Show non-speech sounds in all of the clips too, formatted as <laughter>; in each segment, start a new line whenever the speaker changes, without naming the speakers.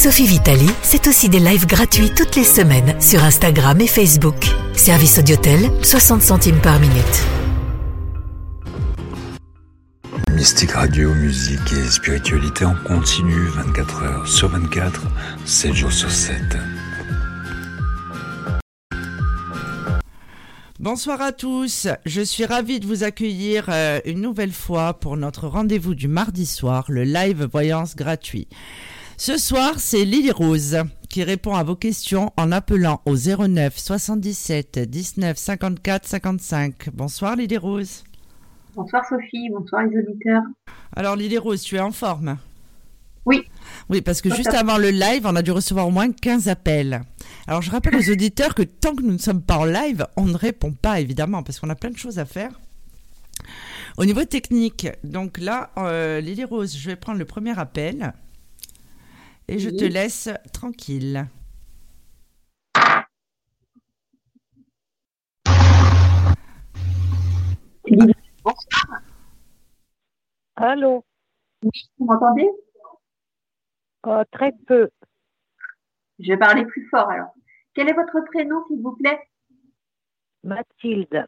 Sophie Vitali, c'est aussi des lives gratuits toutes les semaines sur Instagram et Facebook. Service Audiotel, 60 centimes par minute.
Mystique Radio, musique et spiritualité en continu 24 heures sur 24, 7 jours sur 7.
Bonsoir à tous, je suis ravie de vous accueillir euh, une nouvelle fois pour notre rendez-vous du mardi soir, le live voyance gratuit. Ce soir, c'est Lily Rose qui répond à vos questions en appelant au 09 77 19 54 55. Bonsoir Lily Rose.
Bonsoir Sophie, bonsoir les auditeurs.
Alors Lily Rose, tu es en forme?
Oui.
Oui, parce que juste avant le live, on a dû recevoir au moins 15 appels. Alors je rappelle aux auditeurs que tant que nous ne sommes pas en live, on ne répond pas évidemment parce qu'on a plein de choses à faire. Au niveau technique, donc là, euh, Lily Rose, je vais prendre le premier appel et je te laisse tranquille.
Bonsoir.
Allô?
Oui, vous m'entendez?
Oh, Très peu.
Je vais parler plus fort alors. Quel est votre prénom, s'il vous plaît?
Mathilde,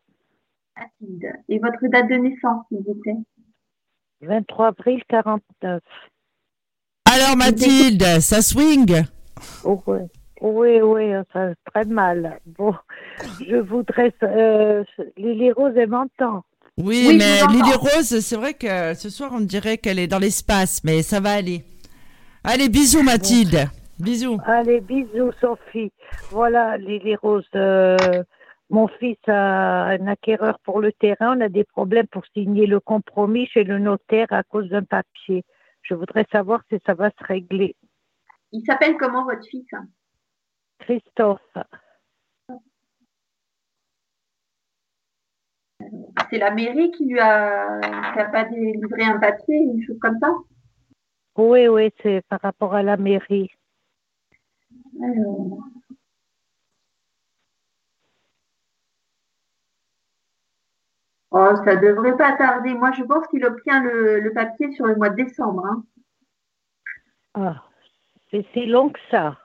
Mathilde. Et votre date de naissance, s'il vous plaît?
23 avril 49.
Alors Mathilde, ça swing?
Oh, oui, oui, oui, ça très mal. Bon, je voudrais. Euh, Lily Rose, elle m'entend.
Oui, mais. Lily Rose, c'est vrai que ce soir on dirait qu'elle est dans l'espace, mais ça va aller. Allez, bisous Mathilde. Bisous.
Allez, bisous, Sophie. Voilà, Lily Rose. euh, mon fils a un acquéreur pour le terrain. On a des problèmes pour signer le compromis chez le notaire à cause d'un papier. Je voudrais savoir si ça va se régler.
Il s'appelle comment votre fils?
Christophe,
C'est la mairie qui lui a, qui a pas délivré un papier, une chose comme ça?
Oui, oui, c'est par rapport à la mairie.
Alors. Oh, ça devrait pas tarder. Moi, je pense qu'il obtient le, le papier sur le mois de décembre. hein.
Ah, c'est si long que ça.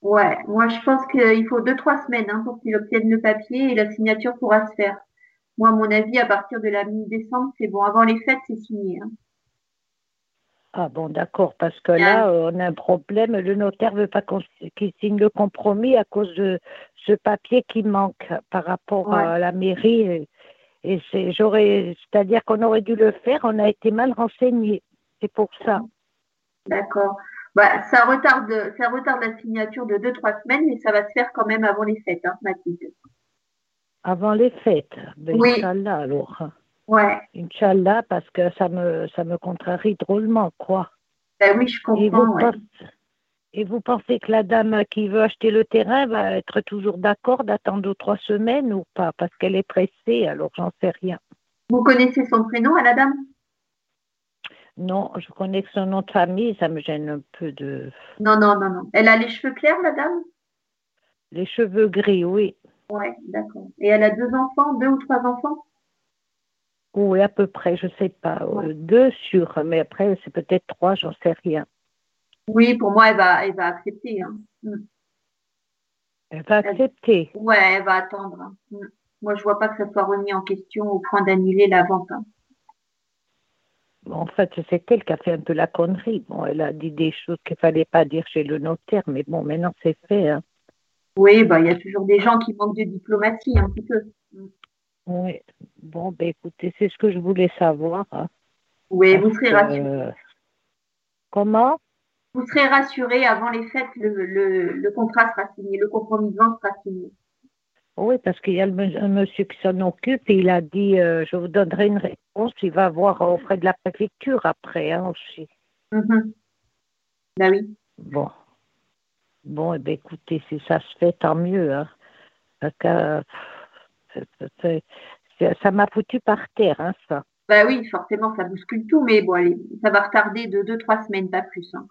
Ouais, moi, je pense qu'il faut deux, trois semaines hein, pour qu'il obtienne le papier et la signature pourra se faire. Moi, à mon avis, à partir de la mi-décembre, c'est bon. Avant les fêtes, c'est signé. hein.
Ah bon, d'accord, parce que là, euh, on a un problème. Le notaire veut pas qu'il signe le compromis à cause de ce papier qui manque par rapport
Ouais.
à la mairie. Et, et c'est, j'aurais, c'est-à-dire qu'on aurait dû le faire. On a été mal renseignés. C'est pour ça.
D'accord. Bah, ça retarde, ça retarde la signature de deux, trois semaines, mais ça va se faire quand même avant les fêtes, hein, Mathilde.
Avant les fêtes. Ben,
Oui.
Inch'Allah, alors.
Ouais.
Inch'Allah, parce que ça me, ça me contrarie drôlement, quoi.
Ben oui, je
Et vous,
comprends. ouais.
pensez, et vous pensez que la dame qui veut acheter le terrain va être toujours d'accord d'attendre deux trois semaines ou pas? Parce qu'elle est pressée, alors j'en sais rien.
Vous connaissez son prénom à la dame?
Non, je connais son nom de famille, ça me gêne un peu de.
Non, non, non, non. Elle a les cheveux clairs, la dame?
Les cheveux gris, oui.
Ouais, d'accord. Et elle a deux enfants, deux ou trois enfants?
Oui, à peu près, je sais pas. Euh, deux sûrs, mais après, c'est peut-être trois, j'en sais rien.
Oui, pour moi, elle va, elle va accepter. Hein. Mm.
Elle va accepter.
Ouais, elle va attendre. hein. Mm. Moi, je vois pas que ça soit remis en question au point d'annuler la vente. hein.
Bon, en fait, c'est elle qui a fait un peu la connerie. Bon, elle a dit des choses qu'il fallait pas dire chez le notaire, mais bon, maintenant c'est fait.
Oui, bah, il y a toujours des gens qui manquent de diplomatie, un petit peu.
Oui. Bon, ben écoutez, c'est ce que je voulais savoir.
Oui,
Parce
vous serez
que,
rassurés.
euh, Comment?
Vous serez rassurés avant les fêtes, le, le, le contrat sera signé, le compromis de vente sera signé.
Oui, parce qu'il y a le, un monsieur qui s'en occupe et il a dit euh, je vous donnerai une réponse. Il va voir au frais de la préfecture après hein, aussi.
Mhm. Bah oui.
Bon.
Bon, eh ben, écoutez, si ça se fait, tant mieux. Hein. ça m'a foutu par terre, hein, ça.
Bah oui, forcément, ça bouscule tout, mais bon, allez, ça va retarder de deux, trois semaines, pas plus. Hein.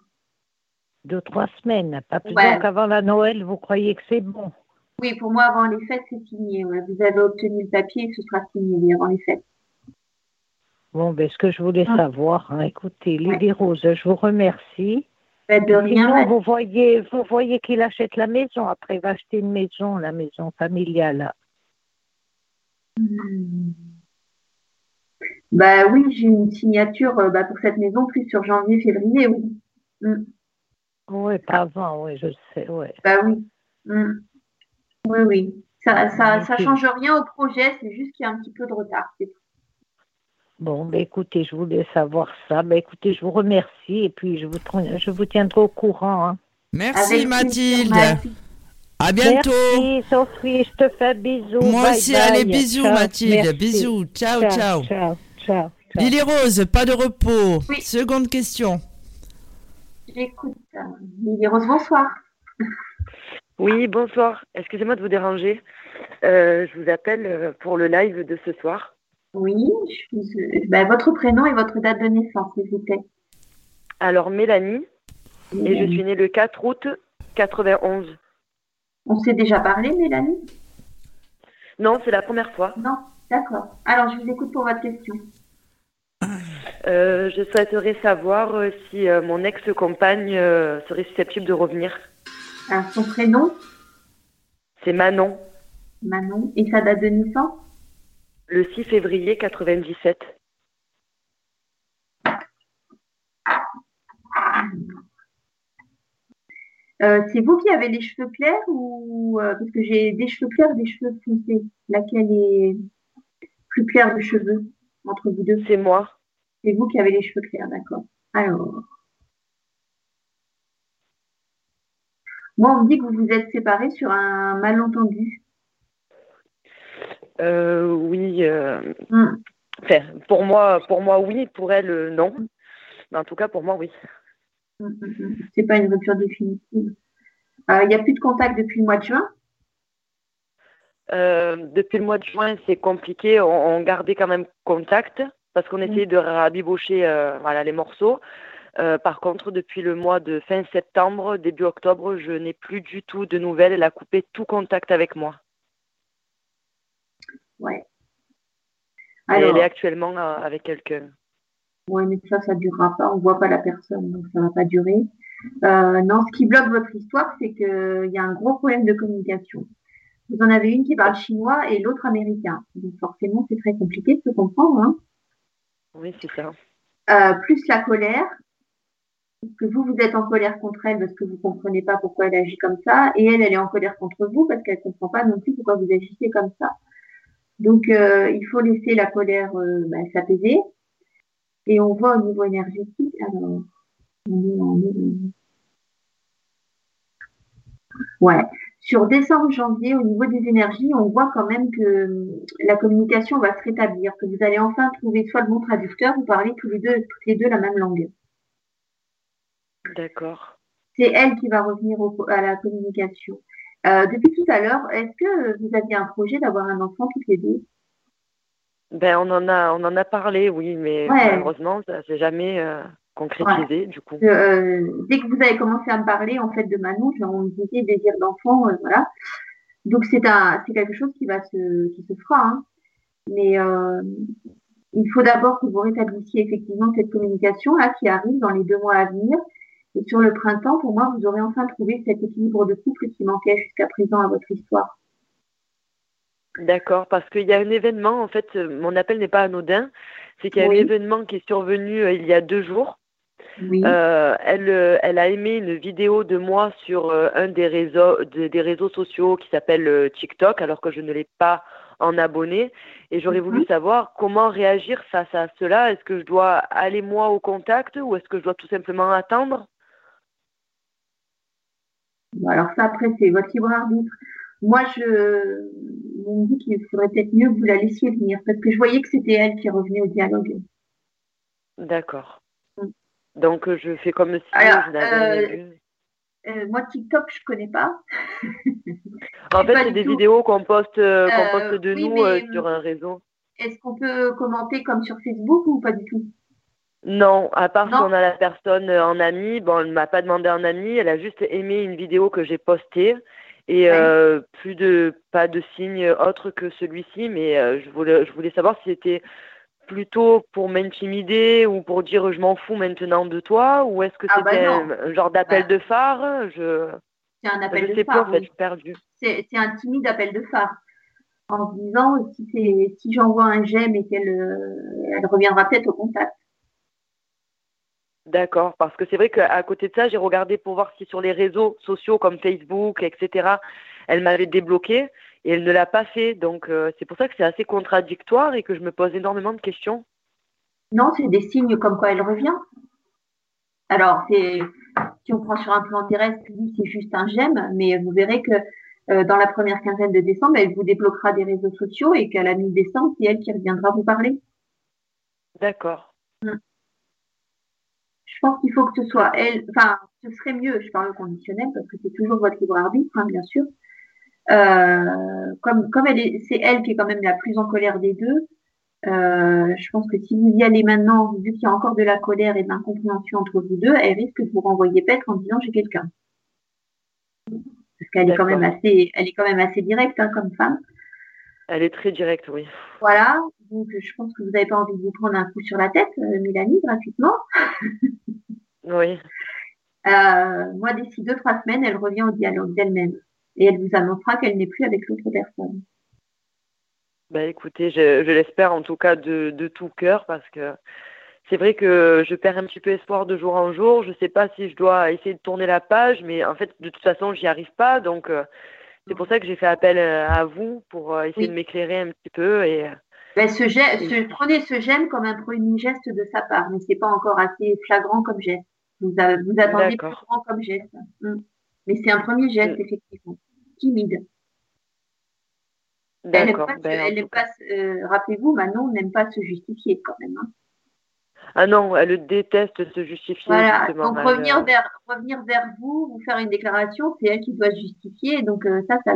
Deux, trois semaines, pas plus. Donc avant la Noël, vous croyez que c'est bon?
Oui, pour moi, avant les fêtes, c'est signé. Vous avez obtenu le papier, ce sera signé avant les fêtes.
Bon, ben, ce que je voulais ah. savoir, hein, écoutez, Lily Rose, je vous remercie.
Ben, de rien,
vous voyez, vous voyez qu'il achète la maison. Après, il va acheter une maison, la maison familiale.
Hmm. Bah oui, j'ai une signature euh, bah, pour cette maison plus sur janvier, février, oui.
Hmm. Oui, pas avant, oui, je sais, oui.
Bah oui. Hmm. Oui, oui. Ça, ça, ça change rien au projet, c'est juste qu'il y a un petit peu de retard, c'est tout.
Bon, ben écoutez, je voulais savoir ça. Ben écoutez, je vous remercie et puis je vous, je vous tiendrai au courant. Hein.
Merci Mathilde. À bientôt.
Merci Sophie, je te fais bisous.
Moi aussi, allez, bisous Mathilde. Bisous. Ciao, ciao.
Ciao, ciao.
Lily Rose, pas de repos. Seconde question.
J'écoute. Lily Rose, bonsoir.
Oui, bonsoir. Excusez-moi de vous déranger. Euh, je vous appelle euh, pour le live de ce soir.
Oui, ben, votre prénom et votre date de naissance, s'il vous plaît.
Alors, Mélanie, et je suis née le 4 août 91.
On s'est déjà parlé, Mélanie?
Non, c'est la première fois.
Non, d'accord. Alors, je vous écoute pour votre question.
Euh, je souhaiterais savoir euh, si euh, mon ex-compagne serait susceptible de revenir.
Son prénom?
C'est Manon.
Manon. Et sa date de naissance?
Le 6 février 97.
Euh, c'est vous qui avez les cheveux clairs ou parce que j'ai des cheveux clairs, des cheveux foncés. Laquelle est plus claire de cheveux entre vous deux?
C'est moi.
C'est vous qui avez les cheveux clairs, d'accord. Alors, moi on me dit que vous vous êtes séparés sur un malentendu.
Euh, oui. Euh, hmm. pour moi, pour moi, oui. Pour elle, euh, non. Mais en tout cas, pour moi, oui.
Hmm, hmm, C'est pas une rupture définitive. Il n'y a plus de contact depuis le mois de juin?
Depuis le mois de juin, c'est compliqué. On, gardait quand même contact parce qu'on essayait de rabibocher voilà, les morceaux. par contre, depuis le mois de fin septembre, début octobre, je n'ai plus du tout de nouvelles. Elle a coupé tout contact avec moi.
Ouais.
elle est actuellement euh, avec quelqu'un.
Oui, mais ça, ça ne durera pas. On ne voit pas la personne, donc ça ne va pas durer. Euh, non, ce qui bloque votre histoire, c'est qu'il y a un gros problème de communication. Vous en avez une qui parle chinois et l'autre américain. Donc forcément, c'est très compliqué de se comprendre. Hein.
Oui, c'est ça.
Euh, plus la colère, que vous, vous êtes en colère contre elle parce que vous ne comprenez pas pourquoi elle agit comme ça, et elle, elle est en colère contre vous parce qu'elle ne comprend pas non plus pourquoi vous agissez comme ça. Donc, euh, il faut laisser la colère euh, bah, s'apaiser. Et on voit au niveau énergétique, alors, Ouais. Sur décembre-janvier, au niveau des énergies, on voit quand même que euh, la communication va se rétablir, que vous allez enfin trouver soit le bon traducteur, vous parlez tous les deux, toutes les deux la même langue.
D'accord.
C'est elle qui va revenir à la communication. Euh, depuis tout à l'heure, est-ce que vous aviez un projet d'avoir un enfant toutes les deux?
Ben on en a on en a parlé, oui, mais malheureusement ça s'est jamais euh, concrétisé du coup.
Euh, dès que vous avez commencé à me parler en fait de Manon, on disait désir d'enfant, voilà. Donc c'est un c'est quelque chose qui va se qui se fera, hein. mais il faut d'abord que vous rétablissiez effectivement cette communication là qui arrive dans les deux mois à venir et sur le printemps, pour moi, vous aurez enfin trouvé cet équilibre de couple qui manquait jusqu'à présent à votre histoire.
D'accord, parce qu'il y a un événement, en fait, euh, mon appel n'est pas anodin, c'est qu'il y a un événement qui est survenu euh, il y a deux jours. Euh, elle, elle a aimé une vidéo de moi sur un des réseaux, des réseaux sociaux qui s'appelle TikTok, alors que je ne l'ai pas en abonné. Et j'aurais voulu savoir comment réagir face à cela. Est-ce que je dois aller moi au contact ou est-ce que je dois tout simplement attendre?
Alors ça, après, c'est votre libre arbitre. Moi, je me dis qu'il faudrait peut-être mieux que vous la laissiez venir, parce que je voyais que c'était elle qui revenait au dialogue.
D'accord. Donc, je fais comme si je n'avais
euh, euh, moi, TikTok, je connais pas.
en fait, c'est des vidéos qu'on poste, euh, poste de nous sur un réseau.
Est-ce qu'on peut commenter comme sur Facebook ou pas du tout?
Non, à part si on a la personne en ami. Bon, elle ne m'a pas demandé un ami, elle a juste aimé une vidéo que j'ai postée. Et plus de pas de signe autre que celui-ci, mais je voulais je voulais savoir si c'était plutôt pour m'intimider ou pour dire je m'en fous maintenant de toi ou est-ce que ah, bah c'était un genre d'appel de phare? Je
c'est un appel de phare
en fait, perdu
c'est un timide appel de phare en se disant si si j'envoie un j'aime et qu'elle euh, elle reviendra peut-être au contact.
D'accord, parce que c'est vrai qu'à côté de ça, j'ai regardé pour voir si sur les réseaux sociaux comme Facebook, etc., elle m'avait débloqué et elle ne l'a pas fait. Donc euh, c'est pour ça que c'est assez contradictoire et que je me pose énormément de questions.
Non, c'est des signes comme quoi elle revient. Alors, si on prend sur un plan oui, c'est juste un j'aime, mais vous verrez que euh, dans la première quinzaine de décembre, elle vous débloquera des réseaux sociaux et qu'à la mi-décembre, c'est elle qui reviendra vous parler.
D'accord.
Hum. Je pense qu'il faut que ce soit elle, enfin, ce serait mieux, je parle au conditionnel parce que c'est toujours votre libre arbitre, hein, bien sûr, euh, comme comme elle est, c'est elle qui est quand même la plus en colère des deux. Euh, je pense que si vous y allez maintenant, vu qu'il y a encore de la colère et de l'incompréhension entre vous deux, elle risque de vous renvoyer pêtre en disant j'ai quelqu'un. Parce qu'elle est quand même assez, elle est quand même assez directe hein, comme femme.
Elle est très directe, oui.
Voilà. Donc je pense que vous n'avez pas envie de vous prendre un coup sur la tête, euh, Mélanie, gratuitement.
oui.
Euh, moi, d'ici deux trois semaines, elle revient au dialogue d'elle-même et elle vous annoncera qu'elle n'est plus avec l'autre personne.
Bah écoutez, je, l'espère en tout cas de, tout cœur parce que c'est vrai que je perds un petit peu espoir de jour en jour. Je ne sais pas si je dois essayer de tourner la page, mais en fait, de toute façon, j'y arrive pas. Donc, euh, c'est pour ça que j'ai fait appel euh, à vous pour euh, essayer de m'éclairer un petit peu. Et,
ben, ce ce, prenez ce j'aime comme un premier geste de sa part, mais c'est pas encore assez flagrant comme geste. Vous, vous attendez plus grand comme geste. Hum. Mais c'est un premier geste, mm. effectivement. Timide.
D'accord.
Elle ben, euh, rappelez-vous, Manon n'aime pas se justifier quand même. Hein.
Ah non, elle déteste se justifier.
Voilà, donc revenir, euh, vers, revenir vers vous, vous faire une déclaration, c'est elle qui doit se justifier. Donc euh, ça, ça,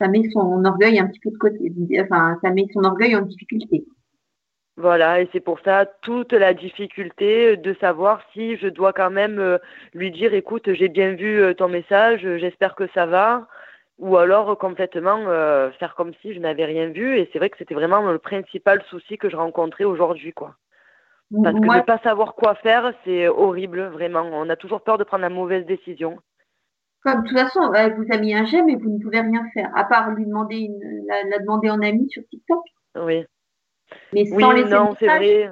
ça met son orgueil un petit peu de côté. Enfin, ça met son orgueil en difficulté.
Voilà, et c'est pour ça toute la difficulté de savoir si je dois quand même euh, lui dire écoute, j'ai bien vu euh, ton message, j'espère que ça va, ou alors complètement euh, faire comme si je n'avais rien vu. Et c'est vrai que c'était vraiment le principal souci que je rencontrais aujourd'hui, quoi. Parce que de ne pas savoir quoi faire, c'est horrible, vraiment. On a toujours peur de prendre la mauvaise décision.
Comme de toute façon, elle vous a mis un j'aime et vous ne pouvez rien faire, à part lui demander une, la demander en ami sur TikTok.
Oui. Mais sans oui, non, c'est vrai.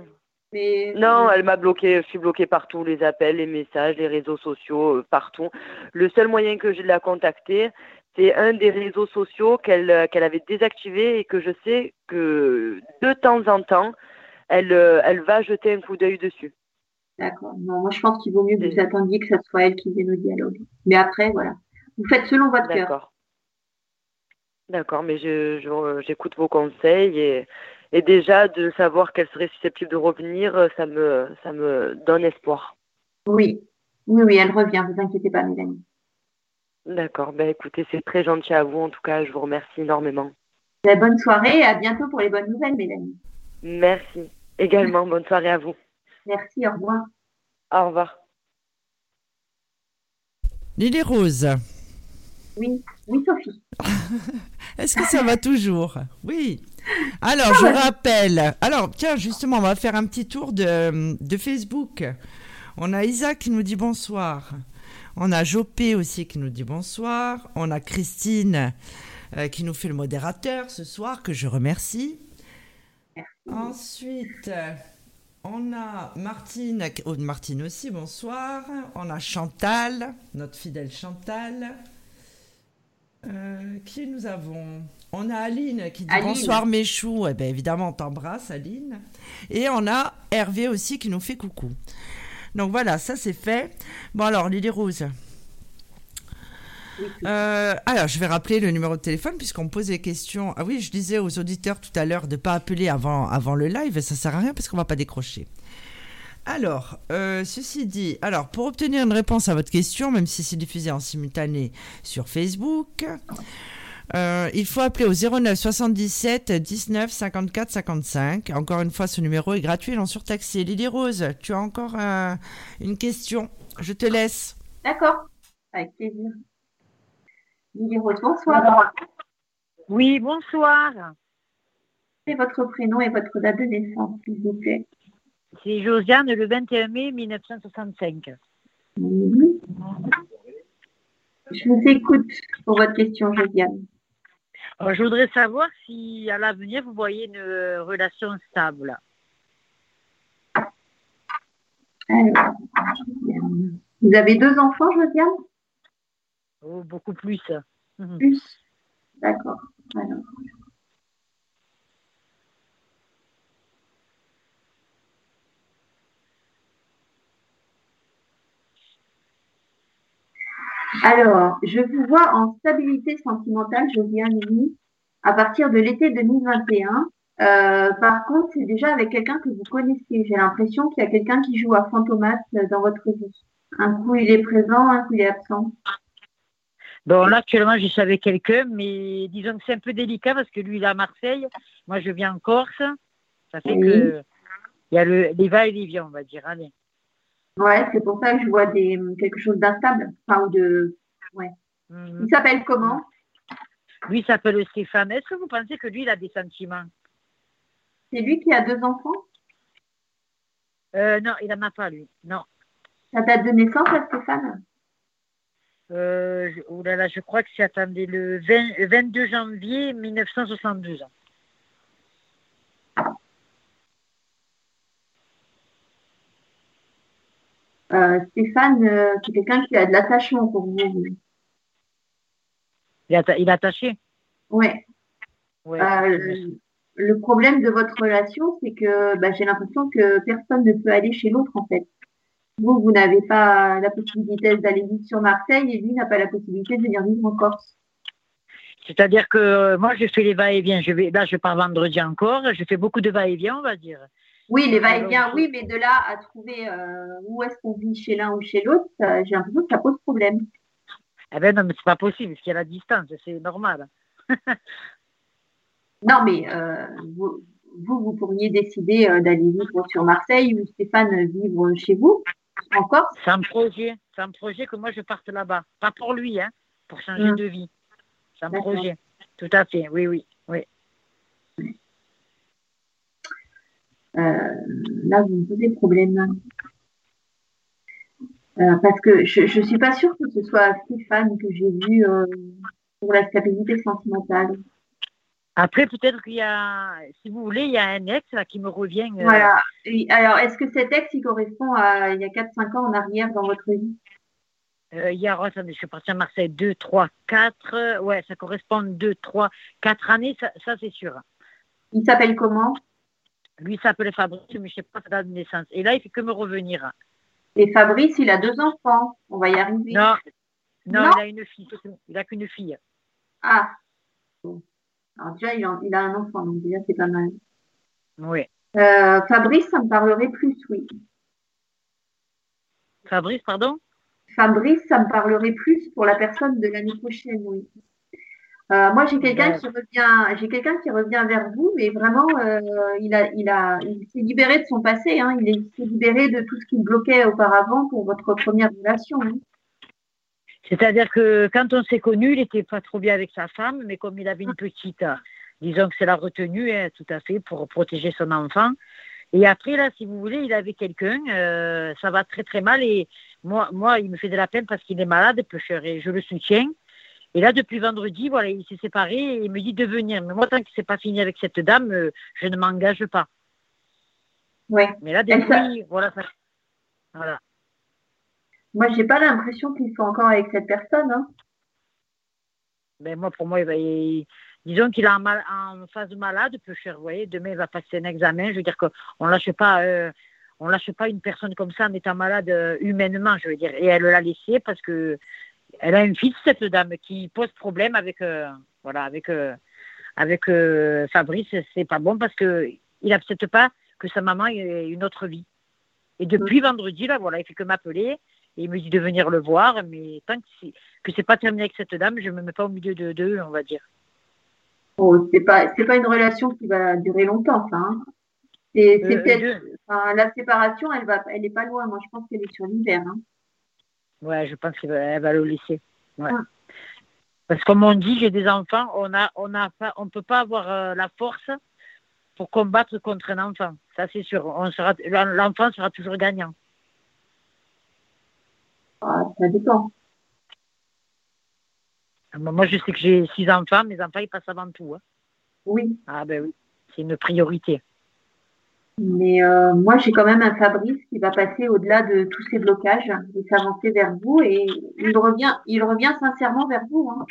Non, elle m'a bloqué, je suis bloquée partout, les appels, les messages, les réseaux sociaux, euh, partout. Le seul moyen que j'ai de la contacter, c'est un des réseaux sociaux qu'elle euh, qu'elle avait désactivé et que je sais que de temps en temps, elle, euh, elle va jeter un coup d'œil dessus.
D'accord. Non, moi je pense qu'il vaut mieux que vous attendiez que ce soit elle qui vienne au dialogue. Mais après, voilà. Vous faites selon votre cœur.
D'accord. D'accord, mais j'écoute je, vos conseils et et déjà, de savoir qu'elle serait susceptible de revenir, euh, ça me, ça me donne espoir.
Oui, oui, oui, elle revient, vous inquiétez pas, Mélanie.
D'accord, ben écoutez, c'est très gentil à vous, en tout cas, je vous remercie énormément.
Ben, bonne soirée et à bientôt pour les bonnes nouvelles, Mélanie.
Merci. Également, bonne soirée à vous.
Merci, au revoir.
Au revoir.
Lily Rose.
Oui, oui, Sophie. <laughs>
Est-ce que ça va toujours? Oui. Alors, je rappelle. Alors, tiens, justement, on va faire un petit tour de, Facebook. On a Isaac qui nous dit bonsoir. On a Jopé aussi qui nous dit bonsoir. On a Christine euh, qui nous fait le modérateur ce soir, que je remercie. Ensuite, on a Martine, oh, Martine aussi, bonsoir. On a Chantal, notre fidèle Chantal. Euh, qui nous avons On a Aline qui dit bonsoir mes choux. Eh bien, évidemment, on t'embrasse, Aline. Et on a Hervé aussi qui nous fait coucou. Donc voilà, ça c'est fait. Bon alors, Lily Rose. Euh, alors, je vais rappeler le numéro de téléphone puisqu'on me pose des questions. Ah oui, je disais aux auditeurs tout à l'heure de ne pas appeler avant, avant le live. Ça sert à rien parce qu'on va pas décrocher. Alors, euh, ceci dit, alors pour obtenir une réponse à votre question, même si c'est diffusé en simultané sur Facebook, euh, il faut appeler au 09 77 19 54 55. Encore une fois, ce numéro est gratuit et non surtaxé. Lily Rose, tu as encore une question? Je te laisse.
D'accord, avec plaisir. Lily Rose, bonsoir.
Oui, bonsoir.
C'est votre prénom et votre date de naissance, s'il vous plaît?
C'est Josiane, le 21 mai 1965.
Je vous écoute pour votre question, Josiane.
je voudrais savoir si à l'avenir vous voyez une relation stable.
vous avez deux enfants, Josiane?
Oh, Beaucoup plus.
Plus? D'accord. Alors, je vous vois en stabilité sentimentale, Josiane à partir de l'été 2021. Euh, par contre, c'est déjà avec quelqu'un que vous connaissez. J'ai l'impression qu'il y a quelqu'un qui joue à Fantomas dans votre vie. Un coup, il est présent, un coup, il est absent.
Bon, là, actuellement, je suis avec quelqu'un, mais disons que c'est un peu délicat parce que lui, il est à Marseille. Moi, je viens en Corse. Ça fait que il y a le, les va et les vient, on va dire. Allez.
Ouais, c'est pour ça que je vois des, quelque chose d'instable. Enfin, de. Ouais. Mhm. Il s'appelle comment?
Lui, s'appelle Stéphane. Est-ce que vous pensez que lui, il a des sentiments?
C'est lui qui a deux enfants?
Euh, Non, il n'en a pas, lui. Non.
Sa date de naissance, Stéphane?
Euh, oh là là, je crois que c'est attendez le 22 janvier 1972.
Stéphane, euh, c'est quelqu'un qui a de l'attachement pour vous.
Il, est attaché?
Ouais. Euh, le problème de votre relation, c'est que bah, j'ai l'impression que personne ne peut aller chez l'autre en fait. Vous, vous n'avez pas la possibilité d'aller vivre sur Marseille et lui n'a pas la possibilité de venir vivre en Corse.
C'est-à-dire que moi, je fais les va-et-vient. Je vais, là, je pars vendredi encore. Je fais beaucoup de va-et-vient, on va dire.
Oui, les va-et-vient, oui, mais de là à trouver euh, où est-ce qu'on vit chez l'un ou chez l'autre, j'ai l'impression que ça pose problème.
Eh ben non, mais c'est pas possible, parce qu'il y a la distance, c'est normal. <laughs>
non, mais euh, vous, vous, pourriez décider euh, d'aller vivre sur Marseille ou Stéphane vivre chez vous, en Corse
C'est un projet, c'est un projet que moi je parte là-bas. Pas pour lui, hein, pour changer hum. de vie. C'est un projet, tout à fait, oui, oui, oui.
Euh, là, vous me posez problème. Euh, parce que je ne suis pas sûre que ce soit Stéphane que j'ai vu euh, pour la stabilité sentimentale.
Après, peut-être qu'il y a, si vous voulez, il y a un ex là, qui me revient.
Voilà. alors, est-ce que cet ex, il correspond à il y a 4-5 ans en arrière dans votre vie?
Euh, il y a, attendez, je suis partie à Marseille 2, 3, 4. Ouais, ça correspond 2, 3, 4 années, ça, ça c'est sûr.
Il s'appelle comment?
Lui s'appelle Fabrice, mais je ne sais pas sa date de naissance. Et là, il fait que me revenir.
Et Fabrice, il a deux enfants. On va y arriver.
Non, non, il a une fille. Il n'a qu'une fille.
Ah. Alors déjà, il a, un enfant, donc déjà, c'est pas mal.
Oui.
Euh, Fabrice, ça me parlerait plus, oui.
Fabrice, pardon?
Fabrice, ça me parlerait plus pour la personne de l'année prochaine, oui. Euh, moi, j'ai quelqu'un qui revient, j'ai quelqu'un qui revient vers vous, mais vraiment, euh, il a, il a, il s'est libéré de son passé. Hein, il s'est libéré de tout ce qui bloquait auparavant pour votre première relation. Hein.
C'est-à-dire que quand on s'est connu, il n'était pas trop bien avec sa femme, mais comme il avait une petite, disons que c'est la retenue, hein, tout à fait, pour protéger son enfant. Et après, là, si vous voulez, il avait quelqu'un, euh, ça va très très mal. Et moi, moi, il me fait de la peine parce qu'il est malade, pêcheur, et je le soutiens. Et là, depuis vendredi, voilà, il s'est séparé et il me dit de venir. Mais moi, tant que c'est pas fini avec cette dame, euh, je ne m'engage pas.
Oui.
Mais là, depuis, voilà, ça... voilà.
Moi, j'ai pas l'impression qu'il soit encore avec cette personne. Hein.
Ben, moi, pour moi, disons qu'il est en, mal, en, phase malade, peu cher. Vous voyez, demain, il va passer un examen. Je veux dire qu'on lâche pas. Euh, on lâche pas une personne comme ça en étant malade euh, humainement, je veux dire. Et elle l'a laissé parce que elle a une fille, cette dame, qui pose problème avec, euh, voilà, avec, euh, avec euh, Fabrice. C'est pas bon parce que il n'accepte pas que sa maman ait une autre vie. Et depuis vendredi, là, voilà, il fait que m'appeler. Et il me dit de venir le voir, mais tant que c'est, que c'est pas terminé avec cette dame, je me mets pas au milieu de d'eux, on va dire.
Oh, c'est pas, c'est pas une relation qui va durer longtemps, ça. Hein. C'est, c'est euh, enfin, la séparation, elle va, elle est pas loin. Moi, je pense qu'elle est sur l'hiver. Hein.
Ouais, je pense qu'elle va, va le laisser. Ouais. Parce que comme on dit, j'ai des enfants, on a, on a on peut pas avoir euh, la force pour combattre contre un enfant. Ça, c'est sûr. On sera, l'enfant sera toujours gagnant.
Ah, ça dépend.
Ah, moi, je sais que j'ai six enfants. Mes enfants, ils passent avant tout. Hein.
Oui.
Ah ben oui, c'est une priorité.
Mais euh, moi, j'ai quand même un Fabrice qui va passer au-delà de tous ces blocages et s'avancer vers vous. Et il revient, il revient sincèrement vers vous. Hein.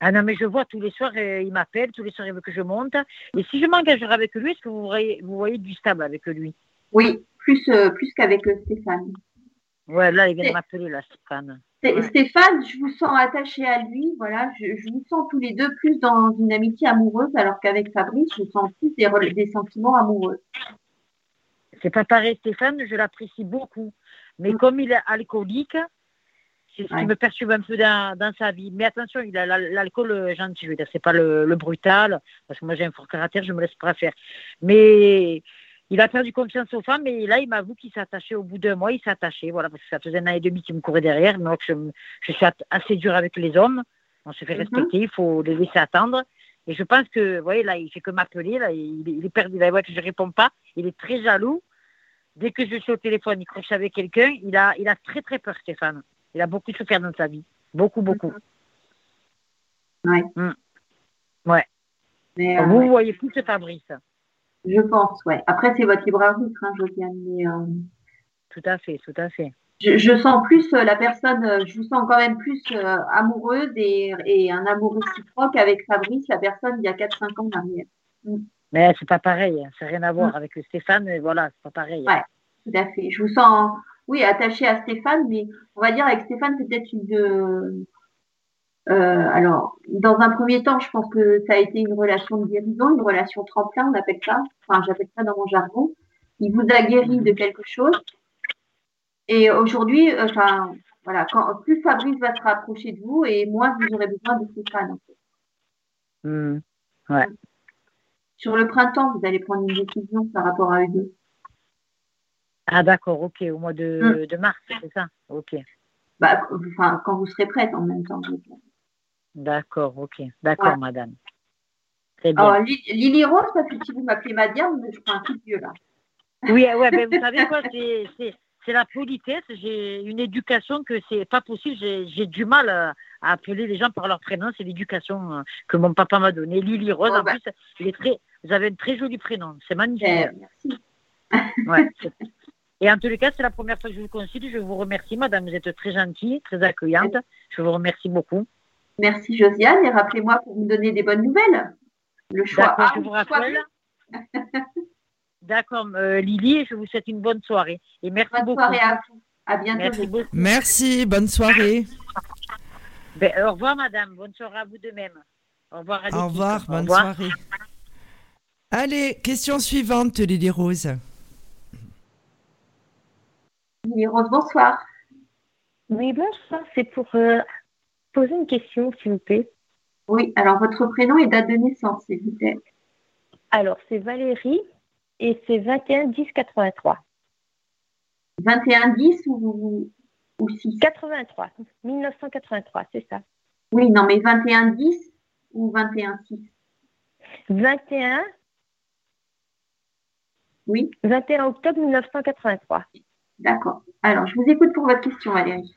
Ah non, mais je vois tous les soirs, euh, il m'appelle, tous les soirs, il veut que je monte. Et si je m'engagerai avec lui, est-ce que vous voyez, vous voyez du stable avec lui?
Oui, plus, euh, plus qu'avec Stéphane.
Ouais, là, il vient de m'appeler, là, Stéphane.
Stéphane, je vous sens attaché à lui, voilà, je, vous sens tous les deux plus dans une amitié amoureuse, alors qu'avec Fabrice, je sens plus des, des sentiments amoureux.
C'est pas pareil, Stéphane, je l'apprécie beaucoup. Mais mm. comme il est alcoolique, c'est ce qui me perturbe un peu dans, sa vie. Mais attention, il a l'alcool euh, gentil, je veux dire, c'est pas le, brutal, parce que moi j'ai un fort caractère, je me laisse pas faire. Mais il a perdu confiance aux femmes et là, il m'avoue qu'il s'est attaché au bout d'un mois, il s'est attaché, voilà, parce que ça faisait un an et demi qu'il me courait derrière. Donc, je, je, suis assez dur avec les hommes. On se fait mhm. respecter, il faut les laisser attendre. Et je pense que, vous voyez, là, il fait que m'appeler, là, il, est perdu, là, voit que je réponds pas. Il est très jaloux. Dès que je suis au téléphone, il croche avec quelqu'un, il a, il a très, très peur, Stéphane. Il a beaucoup souffert dans sa vie. Beaucoup, beaucoup.
Oui.
Mm. Ouais. Mais, vous, vous voyez plus ce Fabrice.
Je pense, ouais. Après, c'est votre libre arbitre, hein, Josiane. Mais, euh,
Tout à fait, tout à fait.
Je, sens plus euh, la personne, euh, je vous sens quand même plus amoureuse et, un amour réciproque avec Fabrice, la personne il y a 4-5 ans dernier.
Mm. Mais c'est pas pareil, hein. c'est rien à voir mm. avec Stéphane, mais voilà, c'est pas pareil.
Ouais, tout à fait. Je vous sens, oui, attaché à Stéphane, mais on va dire avec Stéphane, c'est peut-être une, euh, alors, dans un premier temps, je pense que ça a été une relation de guérison, une relation tremplin, on appelle ça. Enfin, j'appelle ça dans mon jargon. Il vous a guéri de quelque chose. Et aujourd'hui, euh, enfin, voilà, quand, plus Fabrice va se rapprocher de vous et moins vous aurez besoin de Stéphane. En fait.
Mmh. ouais.
Sur le printemps, vous allez prendre une décision par rapport à eux deux.
Ah d'accord, ok, au mois de, mmh. de mars, c'est ça? Ok.
Bah, enfin, quand vous serez prête en même temps.
D'accord, ok. D'accord, madame.
Très bien. Alors, Lily Rose, parce que si vous m'appelez Madame, je prends un coup de vieux là.
Oui, ouais, mais vous <laughs> savez quoi, c'est la politesse. J'ai une éducation que c'est pas possible. J'ai du mal à, appeler les gens par leur prénom. C'est l'éducation euh, que mon papa m'a donnée. Lily Rose, oh, en bah. plus, il est très, vous avez un très joli prénom. C'est magnifique. Eh,
merci. <laughs>
Ouais, et en tous les cas, c'est la première fois que je vous consulte. Je vous remercie, madame. Vous êtes très gentille, très accueillante. Je vous remercie beaucoup.
Merci Josiane et rappelez-moi pour me donner des bonnes nouvelles. Le choix
A je vous rappelle. D'accord, euh, Lily, je vous souhaite une bonne soirée. Et merci
bonne
beaucoup.
soirée à vous. À bientôt.
Merci, merci bonne soirée.
Ben, au revoir, madame. Bonne soirée à vous de même. Au revoir. À
au revoir, bonne soirée. Allez, question suivante, Lily Rose.
Lily Rose, bonsoir.
Oui, bonsoir. C'est pour euh, poser une question, s'il vous plaît
Oui, alors votre prénom et date de naissance, s'il vous plaît.
Alors, c'est Valérie et c'est 21 10 83.
21 10 ou, ou 6
83, 1983, c'est ça.
Oui, non, mais 21 10 ou 21 6
21
Oui.
21 octobre 1983.
D'accord. Alors, je vous écoute pour votre question, Valérie.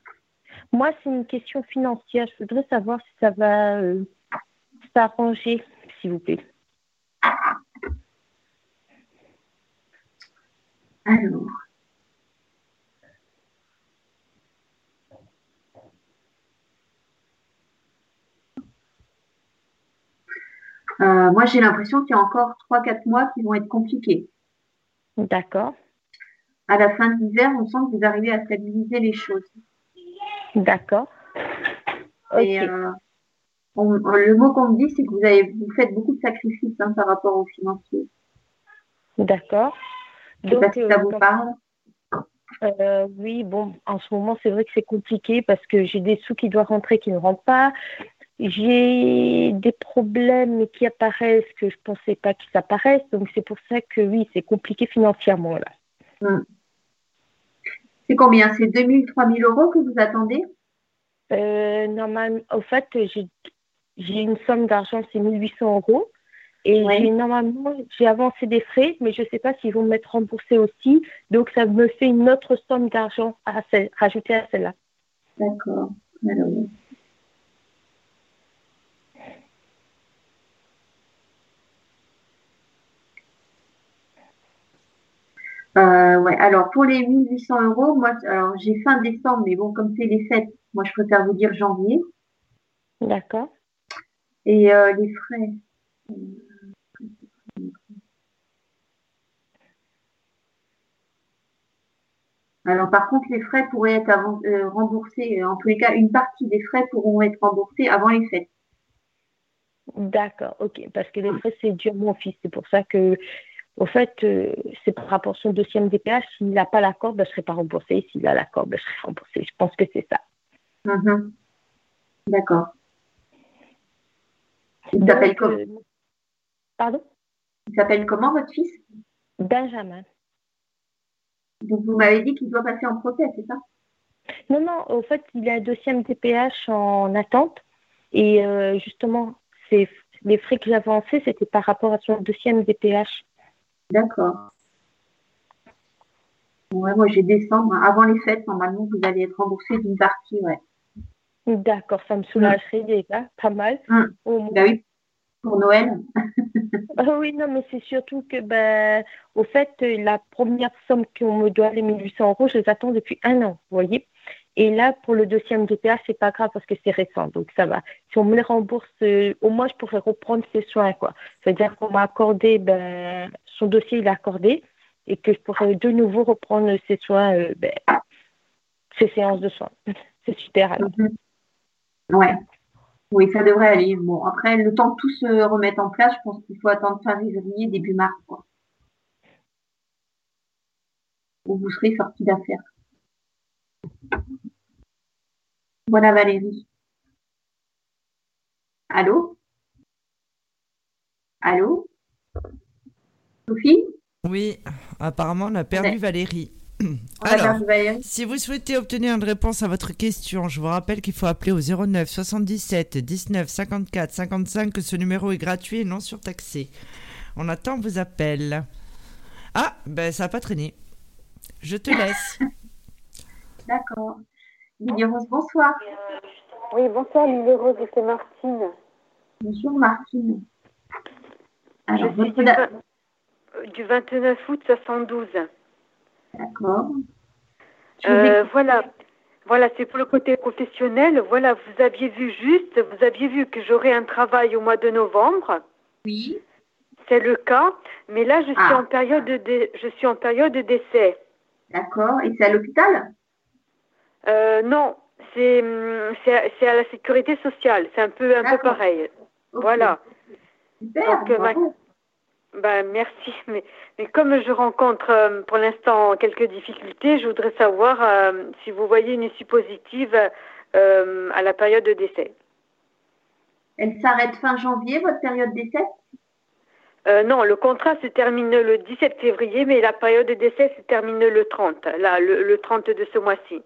Moi, c'est une question financière. Je voudrais savoir si ça va euh, s'arranger, s'il vous plaît.
Alors. Euh, moi, j'ai l'impression qu'il y a encore 3-4 mois qui vont être compliqués.
D'accord.
À la fin de l'hiver, on sent que vous arrivez à stabiliser les choses.
D'accord.
Euh, le mot qu'on me dit, c'est que vous, avez, vous faites beaucoup de sacrifices hein, par rapport au financier.
D'accord.
Donc, ça vous parle.
euh, Oui, bon, en ce moment, c'est vrai que c'est compliqué parce que j'ai des sous qui doivent rentrer qui ne rentrent pas. J'ai des problèmes qui apparaissent que je ne pensais pas qu'ils apparaissent. Donc, c'est pour ça que oui, c'est compliqué financièrement là.
Hmm. C'est combien? C'est 2000, 3000 euros que vous attendez?
Euh, Normalement, au fait, j'ai une somme d'argent, c'est 1800 euros. Et normalement, j'ai avancé des frais, mais je ne sais pas s'ils vont m'être remboursés aussi. Donc, ça me fait une autre somme d'argent à rajouter à celle-là.
D'accord. Alors. Euh, ouais. Alors pour les 1800 euros, moi, alors j'ai fin décembre, mais bon, comme c'est les fêtes, moi je préfère vous dire janvier.
D'accord.
Et euh, les frais. Alors par contre, les frais pourraient être euh, remboursés, en tous les cas, une partie des frais pourront être remboursés avant les fêtes.
D'accord, ok, parce que les frais, c'est à mon fils. C'est pour ça que, au fait, euh, c'est par rapport à son dossier MDPH. S'il n'a pas l'accord, ben, je ne serai pas remboursé. S'il a l'accord, ben, je serai remboursé. Je pense que c'est ça.
Mm-hmm. D'accord. Il s'appelle comment euh,
Pardon?
Il s'appelle comment votre fils?
Benjamin.
Donc vous m'avez dit qu'il doit passer en procès, c'est ça?
Non, non, au fait, il a un dossier MDPH en attente. Et euh, justement, les frais que j'avais avancés, c'était par rapport à son dossier MDPH.
D'accord. Ouais, moi j'ai décembre. Avant les fêtes, normalement, vous allez être remboursé d'une partie, ouais.
D'accord, ça me soulagerait déjà, pas mal.
Hum. Bah oui, pour Noël. <laughs>
Ah oui, non, mais c'est surtout que, ben, au fait, la première somme qu'on me doit, les 1800 euros, je les attends depuis un an, vous voyez. Et là, pour le deuxième DPA, c'est pas grave parce que c'est récent, donc ça va. Si on me les rembourse, euh, au moins, je pourrais reprendre ses soins, quoi. C'est-à-dire qu'on m'a accordé, ben, son dossier, il est accordé, et que je pourrais de nouveau reprendre ses soins, euh, ben, séances de soins. <laughs> c'est super.
Mhm. Ouais. Oui, ça devrait aller. Bon, après, le temps que tout se remette en place, je pense qu'il faut attendre fin février, début mars. Quoi. Où vous serez sorti d'affaires. Voilà Valérie. Allô? Allô? Sophie
Oui, apparemment on a perdu Valérie. Alors, si vous souhaitez obtenir une réponse à votre question, je vous rappelle qu'il faut appeler au 09 77 19 54 55, que ce numéro est gratuit et non surtaxé. On attend vos appels. Ah, ben ça n'a pas traîné. Je te laisse. <laughs>
D'accord. Lily Rose, bonsoir.
Oui, bonsoir Lily Rose, c'est Martine.
Bonjour Martine.
Alors, je suis du, 29 août 72.
D'accord.
Euh, voilà. Voilà, c'est pour le côté professionnel. Voilà, vous aviez vu juste, vous aviez vu que j'aurais un travail au mois de novembre.
Oui.
C'est le cas, mais là je suis ah. en période de je suis en période de décès.
D'accord. Et c'est à l'hôpital?
Euh, Non, c'est c'est à la sécurité sociale. C'est un peu un peu pareil. Voilà.
Super, Donc,
ben, merci, <laughs> mais, mais comme je rencontre euh, pour l'instant quelques difficultés, je voudrais savoir euh, si vous voyez une issue positive euh, à la période de décès.
Elle s'arrête fin janvier, votre période d'essai
Non, le contrat se termine le 17 février, mais la période de décès se termine le 30, là, le, 30 de ce mois-ci.